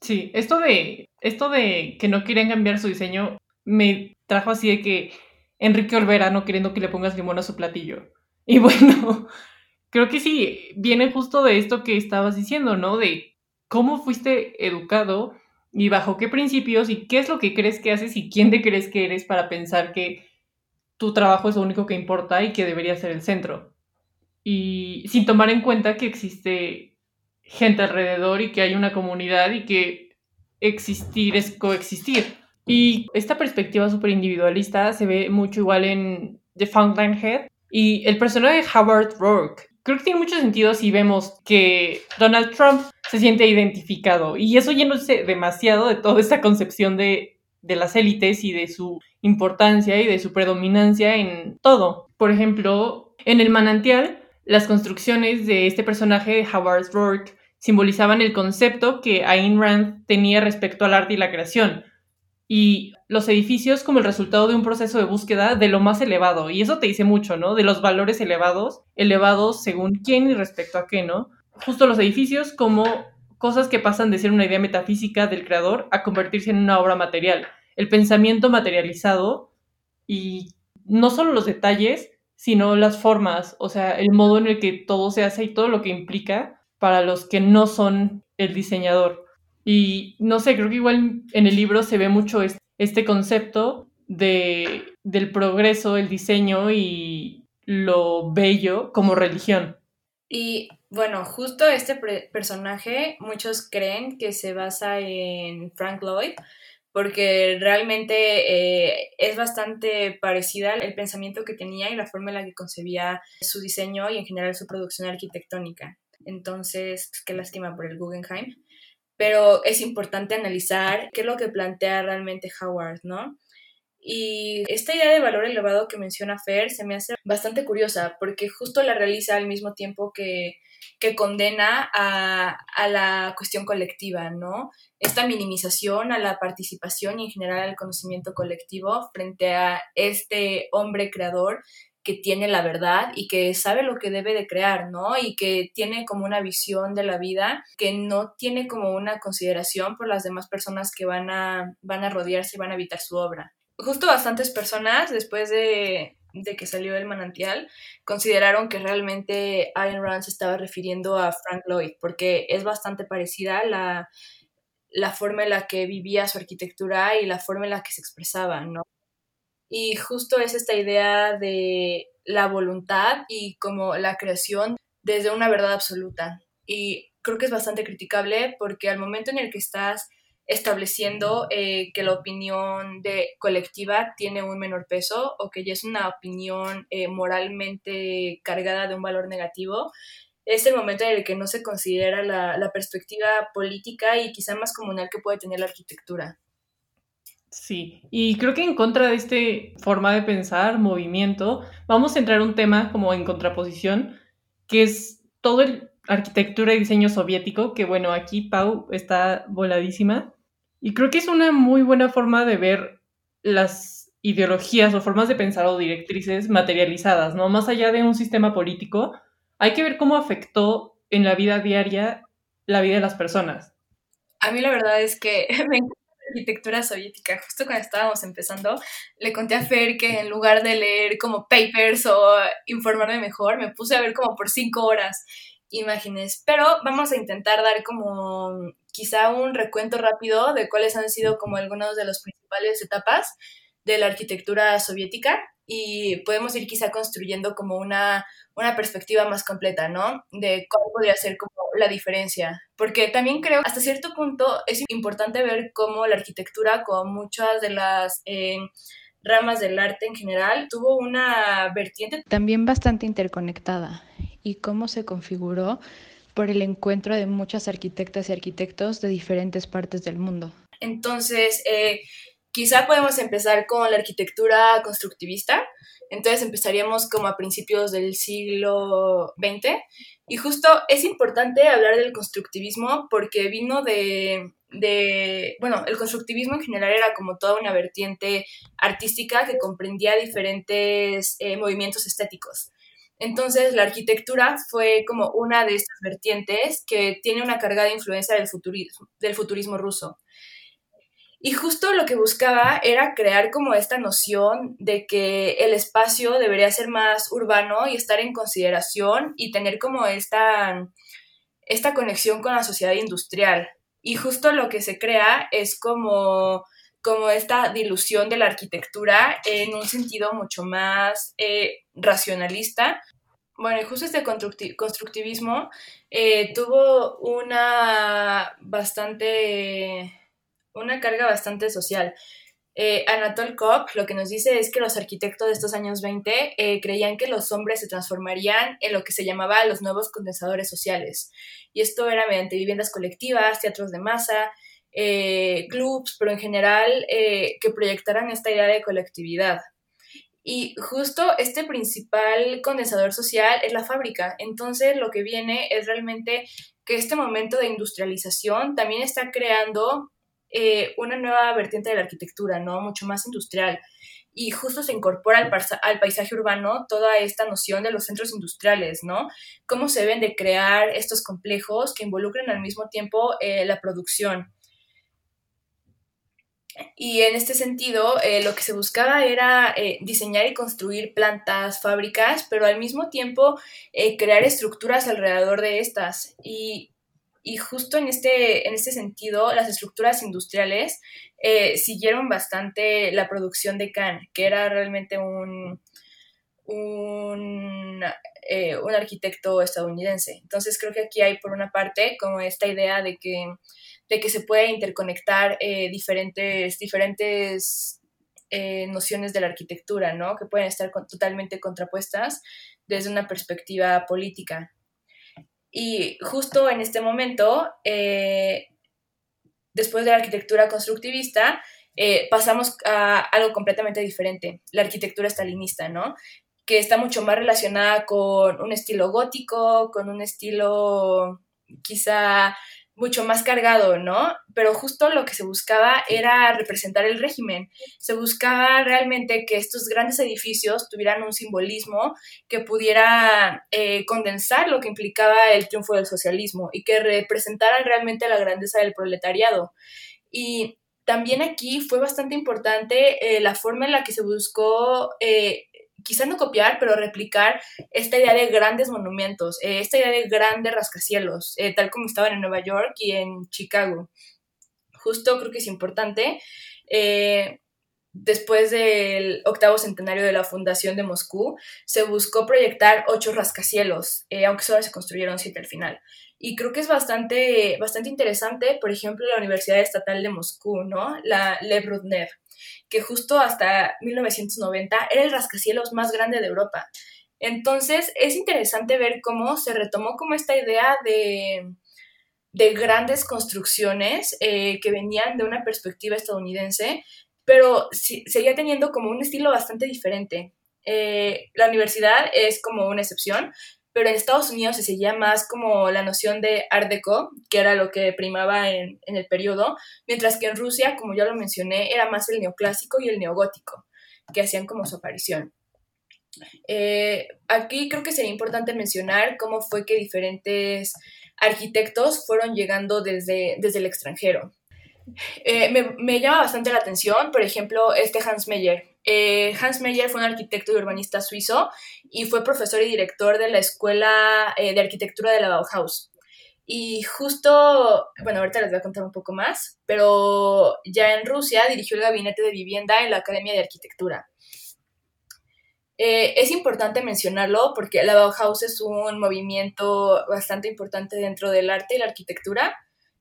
Sí, esto de, esto de que no quieren cambiar su diseño me trajo así de que Enrique Olvera no queriendo que le pongas limón a su platillo. Y bueno, creo que sí, viene justo de esto que estabas diciendo, ¿no? De cómo fuiste educado y bajo qué principios y qué es lo que crees que haces y quién te crees que eres para pensar que tu trabajo es lo único que importa y que debería ser el centro. Y sin tomar en cuenta que existe gente alrededor y que hay una comunidad y que existir es coexistir. Y esta perspectiva súper individualista se ve mucho igual en The Fountainhead y el personaje de Howard Rourke creo que tiene mucho sentido si vemos que Donald Trump se siente identificado y eso sé demasiado de toda esta concepción de, de las élites y de su importancia y de su predominancia en todo. Por ejemplo, en el manantial, las construcciones de este personaje de Howard Rourke simbolizaban el concepto que Ayn Rand tenía respecto al arte y la creación, y los edificios como el resultado de un proceso de búsqueda de lo más elevado. Y eso te dice mucho, ¿no? De los valores elevados, elevados según quién y respecto a qué, ¿no? Justo los edificios como cosas que pasan de ser una idea metafísica del creador a convertirse en una obra material. El pensamiento materializado y no solo los detalles, sino las formas, o sea, el modo en el que todo se hace y todo lo que implica para los que no son el diseñador. Y no sé, creo que igual en el libro se ve mucho este concepto de, del progreso, el diseño y lo bello como religión. Y bueno, justo este personaje, muchos creen que se basa en Frank Lloyd, porque realmente eh, es bastante parecida el pensamiento que tenía y la forma en la que concebía su diseño y en general su producción arquitectónica. Entonces, pues, qué lástima por el Guggenheim pero es importante analizar qué es lo que plantea realmente Howard, ¿no? Y esta idea de valor elevado que menciona Fer se me hace bastante curiosa porque justo la realiza al mismo tiempo que, que condena a, a, la cuestión colectiva, ¿no? Esta minimización a la participación y en general al conocimiento colectivo frente a este hombre creador que tiene la verdad y que sabe lo que debe de crear, ¿no? Y que tiene como una visión de la vida, que no tiene como una consideración por las demás personas que van a, van a rodearse y van a habitar su obra. Justo bastantes personas, después de, de que salió el manantial, consideraron que realmente Ayn Rand se estaba refiriendo a Frank Lloyd, porque es bastante parecida la, la forma en la que vivía su arquitectura y la forma en la que se expresaba, ¿no? Y justo es esta idea de la voluntad y como la creación desde una verdad absoluta. Y creo que es bastante criticable porque al momento en el que estás estableciendo eh, que la opinión de colectiva tiene un menor peso o que ya es una opinión eh, moralmente cargada de un valor negativo, es el momento en el que no se considera la, la perspectiva política y quizá más comunal que puede tener la arquitectura. Sí, y creo que en contra de esta forma de pensar, movimiento, vamos a entrar un tema como en contraposición, que es todo el arquitectura y diseño soviético, que bueno, aquí Pau está voladísima, y creo que es una muy buena forma de ver las ideologías o formas de pensar o directrices materializadas, ¿no? Más allá de un sistema político, hay que ver cómo afectó en la vida diaria la vida de las personas. A mí la verdad es que me arquitectura soviética. Justo cuando estábamos empezando, le conté a Fer que en lugar de leer como papers o informarme mejor, me puse a ver como por cinco horas. imágenes, pero vamos a intentar dar como quizá un recuento rápido de cuáles han sido como algunas de las principales etapas de la arquitectura soviética y podemos ir quizá construyendo como una, una perspectiva más completa, ¿no? De cuál podría ser como la diferencia. Porque también creo, hasta cierto punto, es importante ver cómo la arquitectura, con muchas de las... Eh, ramas del arte en general, tuvo una vertiente también bastante interconectada y cómo se configuró por el encuentro de muchas arquitectas y arquitectos de diferentes partes del mundo. Entonces, eh, quizá podemos empezar con la arquitectura constructivista. Entonces empezaríamos como a principios del siglo XX. Y justo es importante hablar del constructivismo porque vino de, bueno, el constructivismo en general era como toda una vertiente artística que comprendía diferentes eh, movimientos estéticos. Entonces, la arquitectura fue como una de estas vertientes que tiene una cargada influencia del futurismo ruso. Y justo lo que buscaba era crear como esta noción de que el espacio debería ser más urbano y estar en consideración y tener como esta, esta conexión con la sociedad industrial. Y justo lo que se crea es como, como esta dilución de la arquitectura en un sentido mucho más eh, racionalista. Bueno, y justo este constructivismo eh, tuvo una bastante, una carga bastante social. Eh, Anatol Koch lo que nos dice es que los arquitectos de estos años 20 eh, creían que los hombres se transformarían en lo que se llamaba los nuevos condensadores sociales. Y esto era mediante viviendas colectivas, teatros de masa, eh, clubs, pero en general que proyectaran esta idea de colectividad. Y justo este principal condensador social es la fábrica. Entonces lo que viene es realmente que este momento de industrialización también está creando eh, una nueva vertiente de la arquitectura, ¿no? Mucho más industrial. Y justo se incorpora al, paisaje urbano toda esta noción de los centros industriales, ¿no? Cómo se deben de crear estos complejos que involucren al mismo tiempo eh, la producción. Y en este sentido, eh, lo que se buscaba era diseñar y construir plantas, fábricas, pero al mismo tiempo crear estructuras alrededor de estas. Y y justo en este, en este sentido, las estructuras industriales eh, siguieron bastante la producción de Kahn, que era realmente un, un, eh, un, arquitecto estadounidense. Entonces creo que aquí hay por una parte como esta idea de que, de que se puede interconectar eh, diferentes, diferentes nociones de la arquitectura, ¿no? que pueden estar totalmente contrapuestas desde una perspectiva política. Y justo en este momento, eh, después de la arquitectura constructivista, eh, pasamos a algo completamente diferente, la arquitectura estalinista, ¿no? Que está mucho más relacionada con un estilo gótico, con un estilo quizá mucho más cargado, ¿no? Pero justo lo que se buscaba era representar el régimen. Se buscaba realmente que estos grandes edificios tuvieran un simbolismo que pudiera eh, condensar lo que implicaba el triunfo del socialismo y que representaran realmente la grandeza del proletariado. Y también aquí fue bastante importante eh, la forma en la que se buscó eh, quizá no copiar, pero replicar esta idea de grandes monumentos, eh, esta idea de grandes rascacielos, eh, tal como estaban en Nueva York y en Chicago. Justo creo que es importante. Eh, después del octavo centenario de la fundación de Moscú, se buscó proyectar ocho rascacielos, aunque solo se construyeron siete al final. Y creo que es bastante, bastante interesante, por ejemplo, la Universidad Estatal de Moscú, ¿no? La Le Brudner que justo hasta 1990 era el rascacielos más grande de Europa. Entonces es interesante ver cómo se retomó como esta idea de, de grandes construcciones eh, que venían de una perspectiva estadounidense, pero seguía teniendo como un estilo bastante diferente. Eh, la universidad es como una excepción, pero en Estados Unidos se seguía más como la noción de Art Deco, que era lo que primaba en, el periodo, mientras que en Rusia, como ya lo mencioné, era más el neoclásico y el neogótico, que hacían como su aparición. Eh, aquí creo que sería importante mencionar cómo fue que diferentes arquitectos fueron llegando desde, desde el extranjero. Eh, me, llama bastante la atención, por ejemplo, este Hans Meyer, Eh, Hans Meyer fue un arquitecto y urbanista suizo y fue profesor y director de la Escuela eh, de Arquitectura de la Bauhaus. Y justo, bueno, ahorita les voy a contar un poco más, pero ya en Rusia dirigió el gabinete de vivienda en la Academia de Arquitectura. Eh, es importante mencionarlo porque la Bauhaus es un movimiento bastante importante dentro del arte y la arquitectura.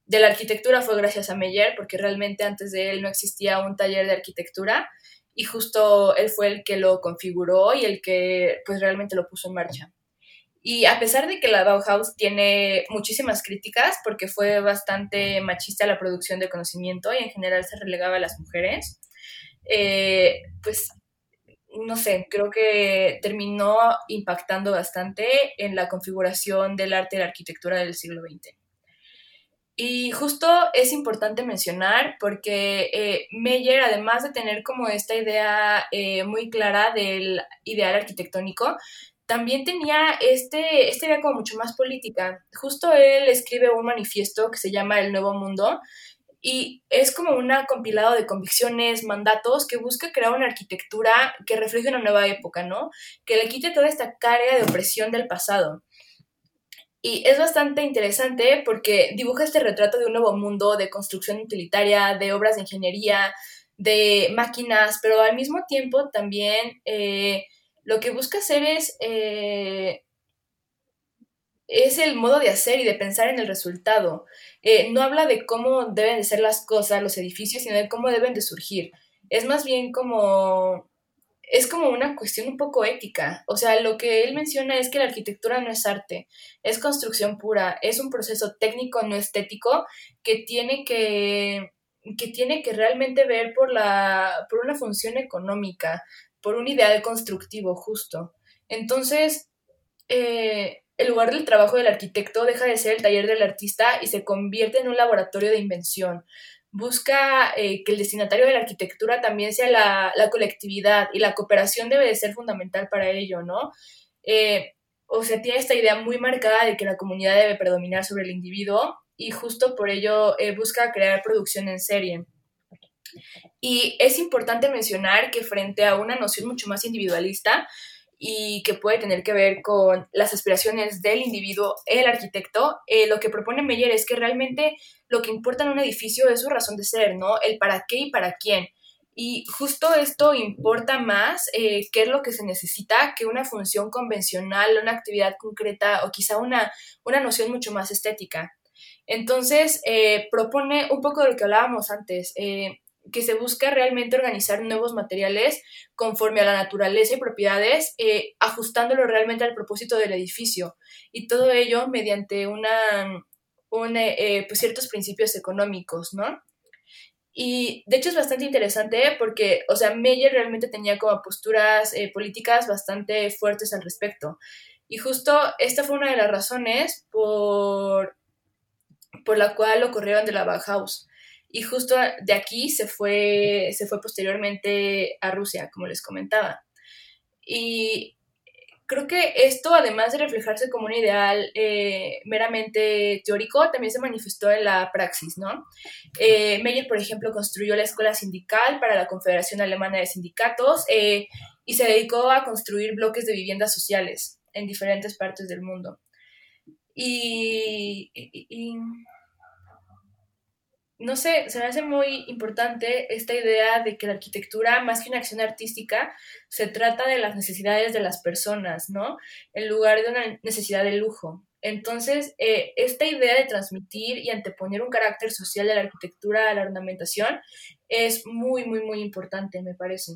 De la arquitectura fue gracias a Meyer, porque realmente antes de él no existía un taller de arquitectura y justo él fue el que lo configuró y el que pues realmente lo puso en marcha. Y a pesar de que la Bauhaus tiene muchísimas críticas porque fue bastante machista la producción de conocimiento y en general se relegaba a las mujeres, eh, pues no sé, creo que terminó impactando bastante en la configuración del arte y la arquitectura del siglo XX. Y justo es importante mencionar porque eh, Meyer, además de tener como esta idea eh, muy clara del ideal arquitectónico, también tenía este, esta idea como mucho más política. Justo él escribe un manifiesto que se llama El Nuevo Mundo, y es como un compilado de convicciones, mandatos que busca crear una arquitectura que refleje una nueva época, ¿no? Que le quite toda esta carga de opresión del pasado. Y es bastante interesante porque dibuja este retrato de un nuevo mundo de construcción utilitaria, de obras de ingeniería, de máquinas, pero al mismo tiempo también eh, lo que busca hacer es eh, es el modo de hacer y de pensar en el resultado. Eh, no habla de cómo deben de ser las cosas, los edificios, sino de cómo deben de surgir. Es más bien como... Es como una cuestión un poco ética. O sea, lo que él menciona es que la arquitectura no es arte, es construcción pura, es un proceso técnico, no estético, que tiene que, que, tiene que realmente ver por, la, por una función económica, por un ideal constructivo justo. Entonces, eh, el lugar del trabajo del arquitecto deja de ser el taller del artista y se convierte en un laboratorio de invención. Busca eh, que el destinatario de la arquitectura también sea la, colectividad y la cooperación debe de ser fundamental para ello, ¿no? Eh, o sea, tiene esta idea muy marcada de que la comunidad debe predominar sobre el individuo y justo por ello eh, busca crear producción en serie. Y es importante mencionar que frente a una noción mucho más individualista, y que puede tener que ver con las aspiraciones del individuo, el arquitecto, lo que propone Meyer es que realmente lo que importa en un edificio es su razón de ser, ¿no? El para qué y para quién. Y justo esto importa más eh, qué es lo que se necesita que una función convencional, una actividad concreta o quizá una, una noción mucho más estética. Entonces, eh, propone un poco de lo que hablábamos antes, que se busca realmente organizar nuevos materiales conforme a la naturaleza y propiedades, eh, ajustándolo realmente al propósito del edificio. Y todo ello mediante una, eh, pues ciertos principios económicos, ¿no? Y de hecho es bastante interesante porque, o sea, Meyer realmente tenía como posturas eh, políticas bastante fuertes al respecto. Y justo esta fue una de las razones por, por la cual lo corrieron de la Bauhaus y justo de aquí se fue, se fue posteriormente a Rusia, como les comentaba. Y creo que esto, además de reflejarse como un ideal eh, meramente teórico, también se manifestó en la praxis, ¿no? Eh, Meyer, por ejemplo, construyó la escuela sindical para la Confederación Alemana de Sindicatos eh, y se dedicó a construir bloques de viviendas sociales en diferentes partes del mundo. y no sé, se me hace muy importante esta idea de que la arquitectura, más que una acción artística, se trata de las necesidades de las personas, ¿no? En lugar de una necesidad de lujo. Entonces, eh, esta idea de transmitir y anteponer un carácter social de la arquitectura a la ornamentación es muy, muy, muy importante, me parece.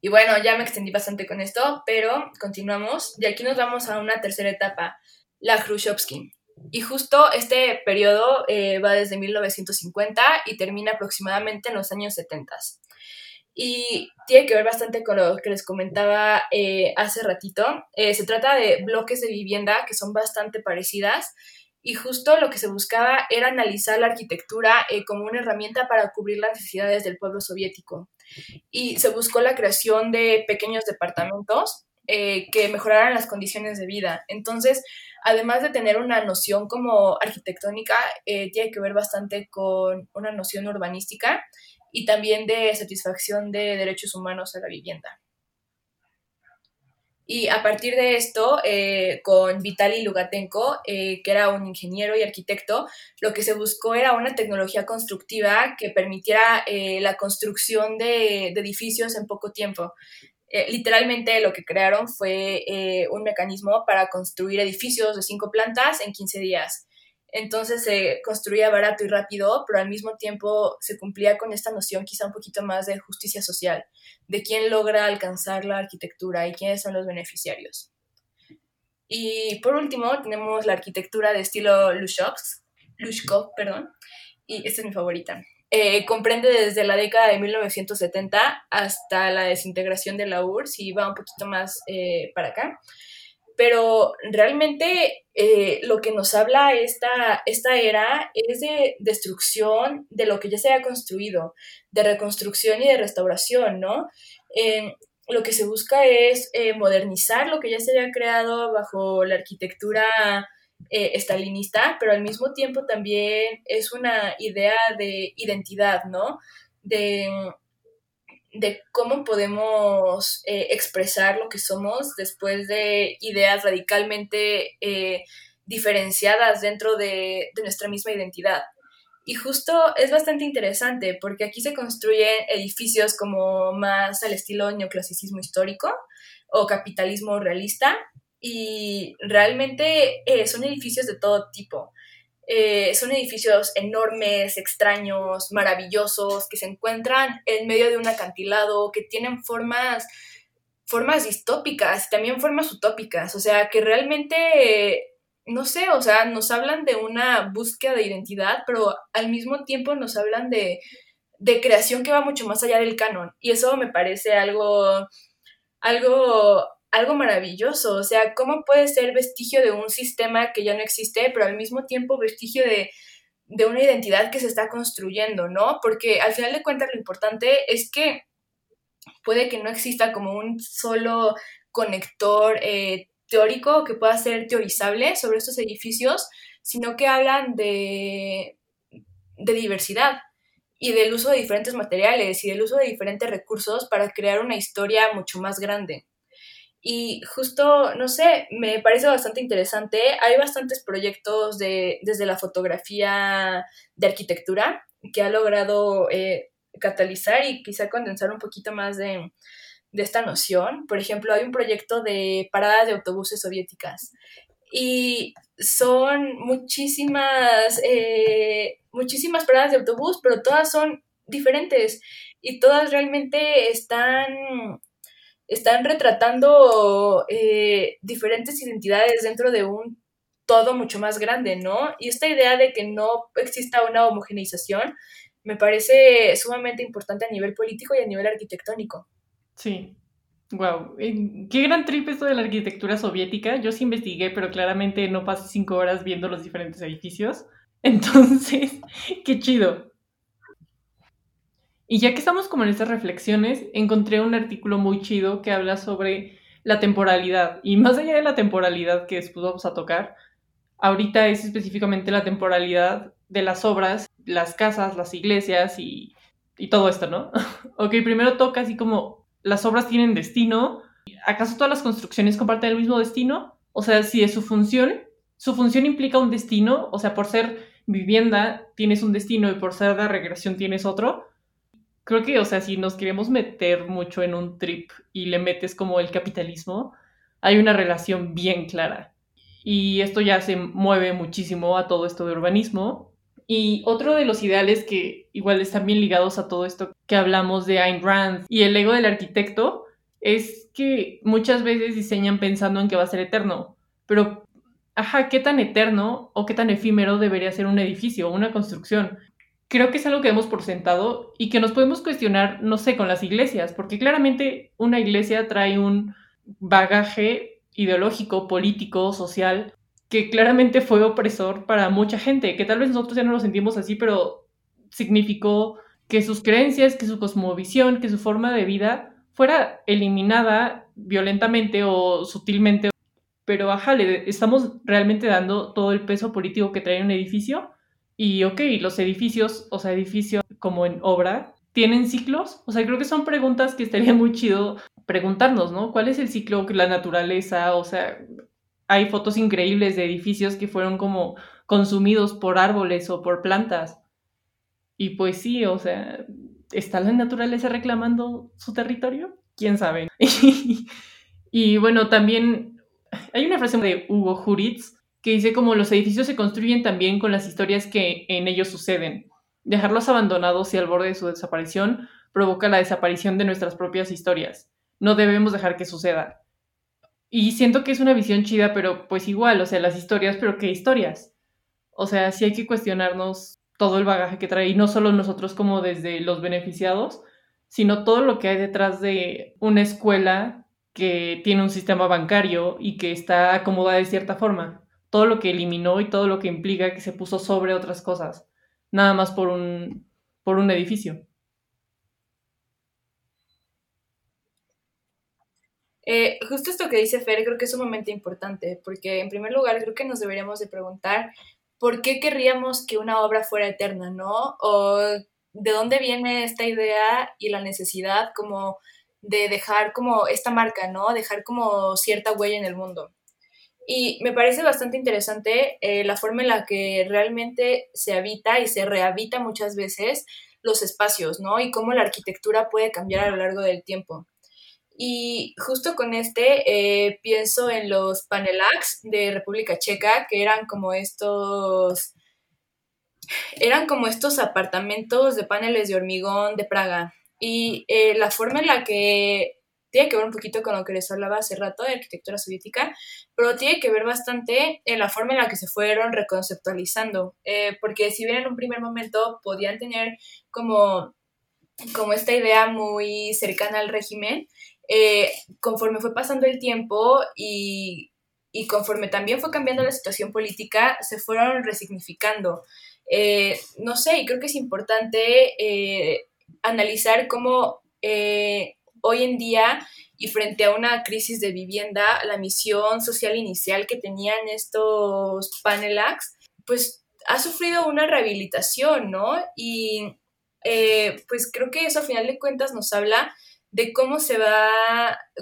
Y bueno, ya me extendí bastante con esto, pero continuamos. Y aquí nos vamos a una tercera etapa, la Khrushchevsky. Y justo este periodo eh, va desde 1950 y termina aproximadamente en los años 70. Y tiene que ver bastante con lo que les comentaba eh, hace ratito. Eh, se trata de bloques de vivienda que son bastante parecidas y justo lo que se buscaba era analizar la arquitectura como una herramienta para cubrir las necesidades del pueblo soviético. Y se buscó la creación de pequeños departamentos que mejoraran las condiciones de vida. Entonces, además de tener una noción como arquitectónica, eh, tiene que ver bastante con una noción urbanística y también de satisfacción de derechos humanos a la vivienda. Y a partir de esto, eh, con Vitaly Lugatenko, eh, que era un ingeniero y arquitecto, lo que se buscó era una tecnología constructiva que permitiera eh, la construcción de, edificios en poco tiempo. Literalmente lo que crearon fue un mecanismo para construir edificios de cinco plantas en 15 días. Entonces se construía barato y rápido, pero al mismo tiempo se cumplía con esta noción quizá un poquito más de justicia social, de quién logra alcanzar la arquitectura y quiénes son los beneficiarios. Y por último tenemos la arquitectura de estilo Lushkov, perdón, y esta es mi favorita. Eh, comprende desde la década de 1970 hasta la desintegración de la URSS y va un poquito más eh, para acá pero realmente eh, lo que nos habla esta, esta era es de destrucción de lo que ya se ha construido, de reconstrucción y de restauración, ¿no? lo que se busca es modernizar lo que ya se había creado bajo la arquitectura eh, estalinista, pero al mismo tiempo también es una idea de identidad, ¿no? De de cómo podemos eh, expresar lo que somos después de ideas radicalmente eh, diferenciadas dentro de, nuestra misma identidad. Y justo es bastante interesante porque aquí se construyen edificios como más al estilo neoclasicismo histórico o capitalismo realista y realmente eh, son edificios de todo tipo. Eh, son edificios enormes, extraños, maravillosos, que se encuentran en medio de un acantilado, que tienen formas, formas distópicas y también formas utópicas, o sea, que realmente, no sé, o sea, nos hablan de una búsqueda de identidad, pero al mismo tiempo nos hablan de, de creación que va mucho más allá del canon. Y eso me parece algo, algo algo maravilloso. O sea, ¿cómo puede ser vestigio de un sistema que ya no existe, pero al mismo tiempo vestigio de, una identidad que se está construyendo, ¿no? Porque al final de cuentas lo importante es que puede que no exista como un solo conector eh, teórico que pueda ser teorizable sobre estos edificios, sino que hablan de, de diversidad y del uso de diferentes materiales y del uso de diferentes recursos para crear una historia mucho más grande. Y justo, no sé, me parece bastante interesante. Hay bastantes proyectos de, desde la fotografía de arquitectura que ha logrado eh, catalizar y quizá condensar un poquito más de, de esta noción. Por ejemplo, hay un proyecto de paradas de autobuses soviéticas y son muchísimas, eh, muchísimas paradas de autobús, pero todas son diferentes y todas realmente están están retratando eh, diferentes identidades dentro de un todo mucho más grande, ¿no? Y esta idea de que no exista una homogeneización me parece sumamente importante a nivel político y a nivel arquitectónico. Sí. Wow, qué gran trip esto de la arquitectura soviética. Yo sí investigué, pero claramente no pasé cinco horas viendo los diferentes edificios. Entonces, qué chido. Y ya que estamos como en estas reflexiones, encontré un artículo muy chido que habla sobre la temporalidad. Y más allá de la temporalidad que después vamos a tocar, ahorita es específicamente la temporalidad de las obras, las casas, las iglesias y, y todo esto, ¿no? ok, primero toca así como las obras tienen destino. ¿Acaso todas las construcciones comparten el mismo destino? O sea, si es su función, su función implica un destino, o sea, por ser vivienda tienes un destino y por ser de regresión tienes otro creo que, o sea, si nos queremos meter mucho en un trip y le metes como el capitalismo, hay una relación bien clara. Y esto ya se mueve muchísimo a todo esto de urbanismo. Y otro de los ideales que igual están bien ligados a todo esto que hablamos de Ayn Rand y el ego del arquitecto es que muchas veces diseñan pensando en que va a ser eterno. Pero, ajá, ¿qué tan eterno o qué tan efímero debería ser un edificio o una construcción? Creo que es algo que hemos por sentado y que nos podemos cuestionar, no sé, con las iglesias, porque claramente una iglesia trae un bagaje ideológico, político, social, que claramente fue opresor para mucha gente, que tal vez nosotros ya no lo sentimos así, pero significó que sus creencias, que su cosmovisión, que su forma de vida fuera eliminada violentamente o sutilmente. Pero ajá, le estamos realmente dando todo el peso político que trae un edificio y ok, los edificios, o sea, edificios como en obra, tienen ciclos? O sea, creo que son preguntas que estaría muy chido preguntarnos, ¿no? ¿Cuál es el ciclo la naturaleza? O sea, hay fotos increíbles de edificios que fueron como consumidos por árboles o por plantas. Y pues sí, o sea, ¿está la naturaleza reclamando su territorio? ¿Quién sabe? y bueno, también hay una frase de Hugo Juritz que dice como los edificios se construyen también con las historias que en ellos suceden. Dejarlos abandonados y al borde de su desaparición provoca la desaparición de nuestras propias historias. No debemos dejar que suceda. Y siento que es una visión chida, pero pues igual, o sea, las historias, pero ¿qué historias? O sea, sí hay que cuestionarnos todo el bagaje que trae, y no solo nosotros como desde los beneficiados, sino todo lo que hay detrás de una escuela que tiene un sistema bancario y que está acomodada de cierta forma. Todo lo que eliminó y todo lo que implica que se puso sobre otras cosas nada más por un, por un edificio. Eh, justo esto que dice Fer creo que es sumamente importante, porque en primer lugar creo que nos deberíamos de preguntar por qué querríamos que una obra fuera eterna, ¿no? O de dónde viene esta idea y la necesidad como de dejar como esta marca, ¿no? Dejar como cierta huella en el mundo. Y me parece bastante interesante eh, la forma en la que realmente se habita y se rehabita muchas veces los espacios, ¿no? Y cómo la arquitectura puede cambiar a lo largo del tiempo. Y justo con este eh, pienso en los panelax de República Checa, que eran como estos, eran como estos apartamentos de paneles de hormigón de Praga. Y eh, la forma en la que tiene que ver un poquito con lo que les hablaba hace rato de arquitectura soviética, pero tiene que ver bastante en la forma en la que se fueron reconceptualizando, eh, porque si bien en un primer momento podían tener como, como esta idea muy cercana al régimen, eh, conforme fue pasando el tiempo y, y, conforme también fue cambiando la situación política, se fueron resignificando. Eh, no sé, y creo que es importante analizar cómo hoy en día y frente a una crisis de vivienda, la misión social inicial que tenían estos panelax, pues ha sufrido una rehabilitación, ¿no? Y eh, pues creo que eso a final de cuentas nos habla de cómo se va,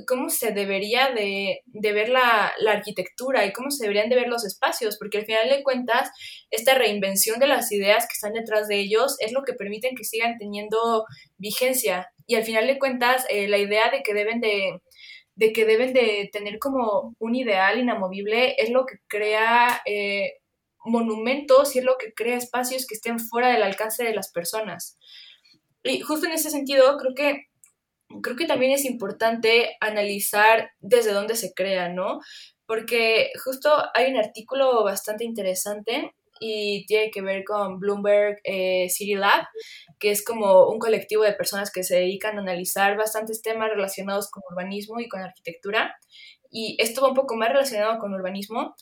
cómo se debería de, ver la, la, arquitectura y cómo se deberían de ver los espacios, porque al final de cuentas esta reinvención de las ideas que están detrás de ellos es lo que permiten que sigan teniendo vigencia y al final de cuentas eh, la idea de que deben de, que deben de tener como un ideal inamovible es lo que crea eh, monumentos y es lo que crea espacios que estén fuera del alcance de las personas. Y justo en ese sentido creo que creo que también es importante analizar desde dónde se crea, ¿no? Porque justo hay un artículo bastante interesante y tiene que ver con Bloomberg eh, City Lab, que es como un colectivo de personas que se dedican a analizar bastantes temas relacionados con urbanismo y con arquitectura. Y esto va un poco más relacionado con urbanismo,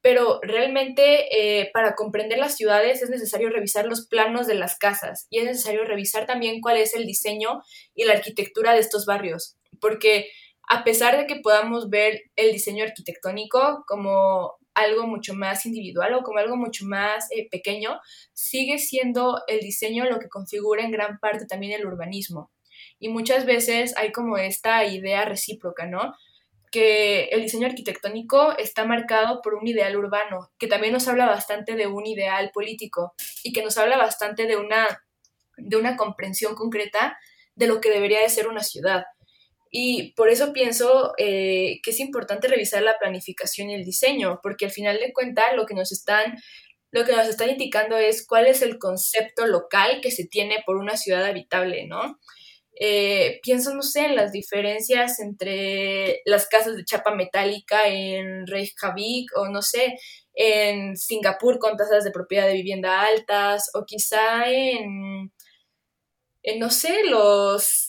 pero realmente eh, para comprender las ciudades es necesario revisar los planos de las casas y es necesario revisar también cuál es el diseño y la arquitectura de estos barrios, porque a pesar de que podamos ver el diseño arquitectónico como algo mucho más individual o como algo mucho más eh, pequeño, sigue siendo el diseño lo que configura en gran parte también el urbanismo. Y muchas veces hay como esta idea recíproca, ¿no? Que el diseño arquitectónico está marcado por un ideal urbano, que también nos habla bastante de un ideal político y que nos habla bastante de una, de una comprensión concreta de lo que debería de ser una ciudad. Y por eso pienso eh, que es importante revisar la planificación y el diseño, porque al final de cuentas lo que nos están lo que nos están indicando es cuál es el concepto local que se tiene por una ciudad habitable, ¿no? Eh, pienso, no sé, en las diferencias entre las casas de chapa metálica en Reykjavik o no sé, en Singapur con tasas de propiedad de vivienda altas o quizá en, en no sé, los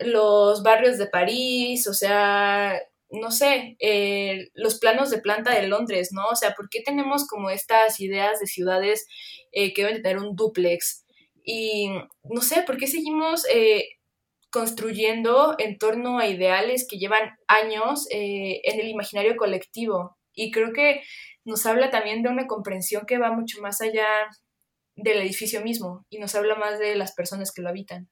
los barrios de París, o sea, no sé, eh, los planos de planta de Londres, ¿no? O sea, ¿por qué tenemos como estas ideas de ciudades eh, que deben tener un duplex? Y no sé, ¿por qué seguimos eh, construyendo en torno a ideales que llevan años en el imaginario colectivo? Y creo que nos habla también de una comprensión que va mucho más allá del edificio mismo y nos habla más de las personas que lo habitan.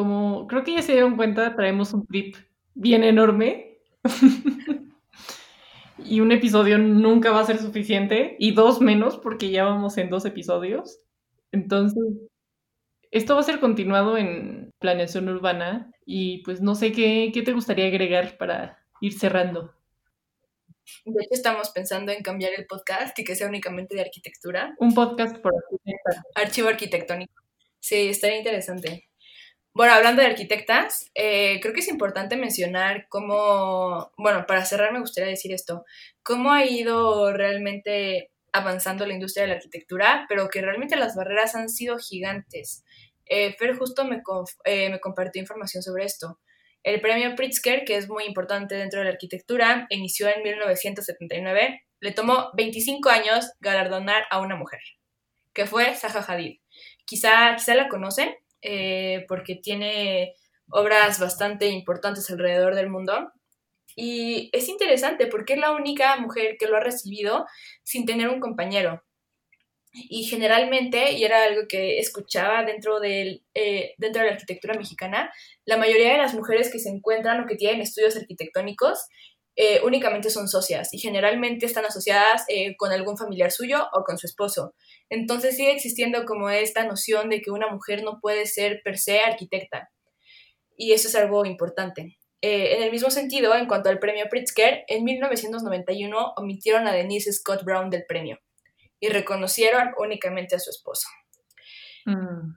Como creo que ya se dieron cuenta, traemos un clip bien enorme. y un episodio nunca va a ser suficiente. Y dos menos, porque ya vamos en dos episodios. Entonces, esto va a ser continuado en planeación urbana. Y pues no sé qué, qué te gustaría agregar para ir cerrando. De hecho, estamos pensando en cambiar el podcast y que sea únicamente de arquitectura. Un podcast por arquitecta. Archivo arquitectónico. Sí, estaría interesante. Bueno, hablando de arquitectas, eh, creo que es importante mencionar cómo, bueno, para cerrar me gustaría decir esto, cómo ha ido realmente avanzando la industria de la arquitectura, pero que realmente las barreras han sido gigantes. Eh, Fer justo me, eh, me compartió información sobre esto. El premio Pritzker, que es muy importante dentro de la arquitectura, inició en 1979. Le tomó 25 años galardonar a una mujer, que fue Zaha Hadid. Quizá, quizá la conocen, eh, porque tiene obras bastante importantes alrededor del mundo. Y es interesante porque es la única mujer que lo ha recibido sin tener un compañero. Y generalmente, y era algo que escuchaba dentro, del, eh, dentro de la arquitectura mexicana, la mayoría de las mujeres que se encuentran o que tienen estudios arquitectónicos eh, únicamente son socias y generalmente están asociadas eh, con algún familiar suyo o con su esposo. Entonces sigue existiendo como esta noción de que una mujer no puede ser per se arquitecta. Y eso es algo importante. Eh, en el mismo sentido, en cuanto al premio Pritzker, en 1991 omitieron a Denise Scott Brown del premio y reconocieron únicamente a su esposo. Mm.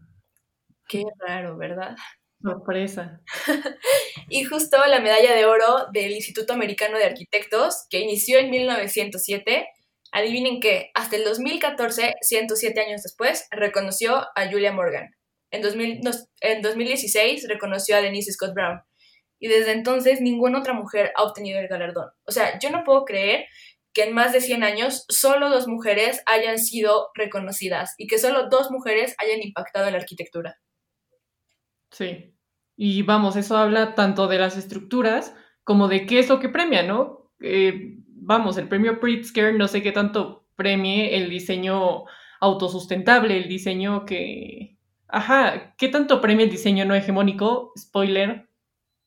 Qué raro, ¿verdad? Sorpresa. y justo la medalla de oro del Instituto Americano de Arquitectos, que inició en 1907, adivinen qué, hasta el 2014, 107 años después, reconoció a Julia Morgan. En, 2016 reconoció a Denise Scott Brown. Y desde entonces ninguna otra mujer ha obtenido el galardón. O sea, yo no puedo creer que en más de 100 años solo dos mujeres hayan sido reconocidas y que solo dos mujeres hayan impactado en la arquitectura. Sí. Y vamos, eso habla tanto de las estructuras como de qué es lo que premia, ¿no? Eh, vamos, el premio Pritzker no sé qué tanto premie el diseño autosustentable, el diseño que... Ajá, ¿qué tanto premia el diseño no hegemónico? Spoiler,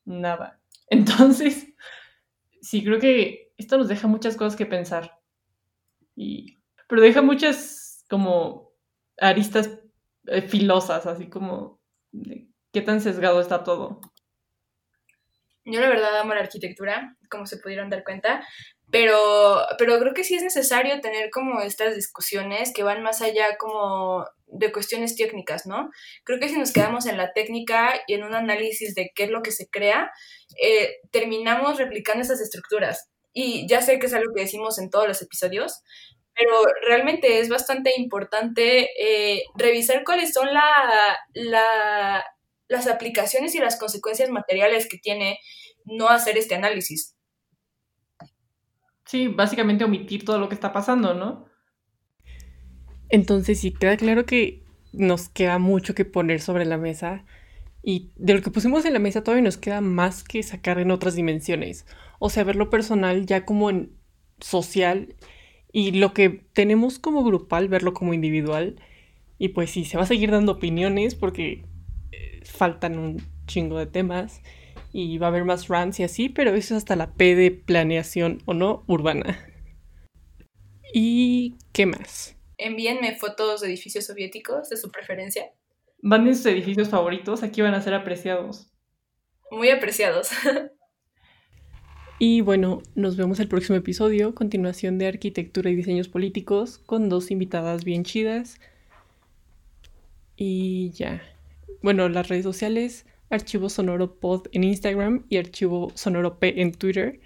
nada. Entonces, sí, creo que esto nos deja muchas cosas que pensar. Y... Pero deja muchas como aristas eh, filosas, así como qué tan sesgado está todo. Yo la verdad amo la arquitectura, como se pudieron dar cuenta, pero, pero creo que sí es necesario tener como estas discusiones que van más allá como de cuestiones técnicas, ¿no? Creo que si nos quedamos en la técnica y en un análisis de qué es lo que se crea, eh, terminamos replicando esas estructuras. Y ya sé que es algo que decimos en todos los episodios, pero realmente es bastante importante eh, revisar cuáles son la, la, las aplicaciones y las consecuencias materiales que tiene no hacer este análisis. Sí, básicamente omitir todo lo que está pasando, ¿no? Entonces sí, queda claro que nos queda mucho que poner sobre la mesa y de lo que pusimos en la mesa todavía nos queda más que sacar en otras dimensiones. O sea, ver lo personal ya como en social y lo que tenemos como grupal, verlo como individual. Y pues sí, se va a seguir dando opiniones porque faltan un chingo de temas y va a haber más rants y así, pero eso es hasta la P de planeación o no urbana. ¿Y qué más? Envíenme fotos de edificios soviéticos de su preferencia. Manden sus edificios favoritos, aquí van a ser apreciados. Muy apreciados. y bueno, nos vemos el próximo episodio, continuación de arquitectura y diseños políticos, con dos invitadas bien chidas. Y ya. Bueno, las redes sociales, Archivo Sonoro Pod en Instagram y Archivo Sonoro P en Twitter.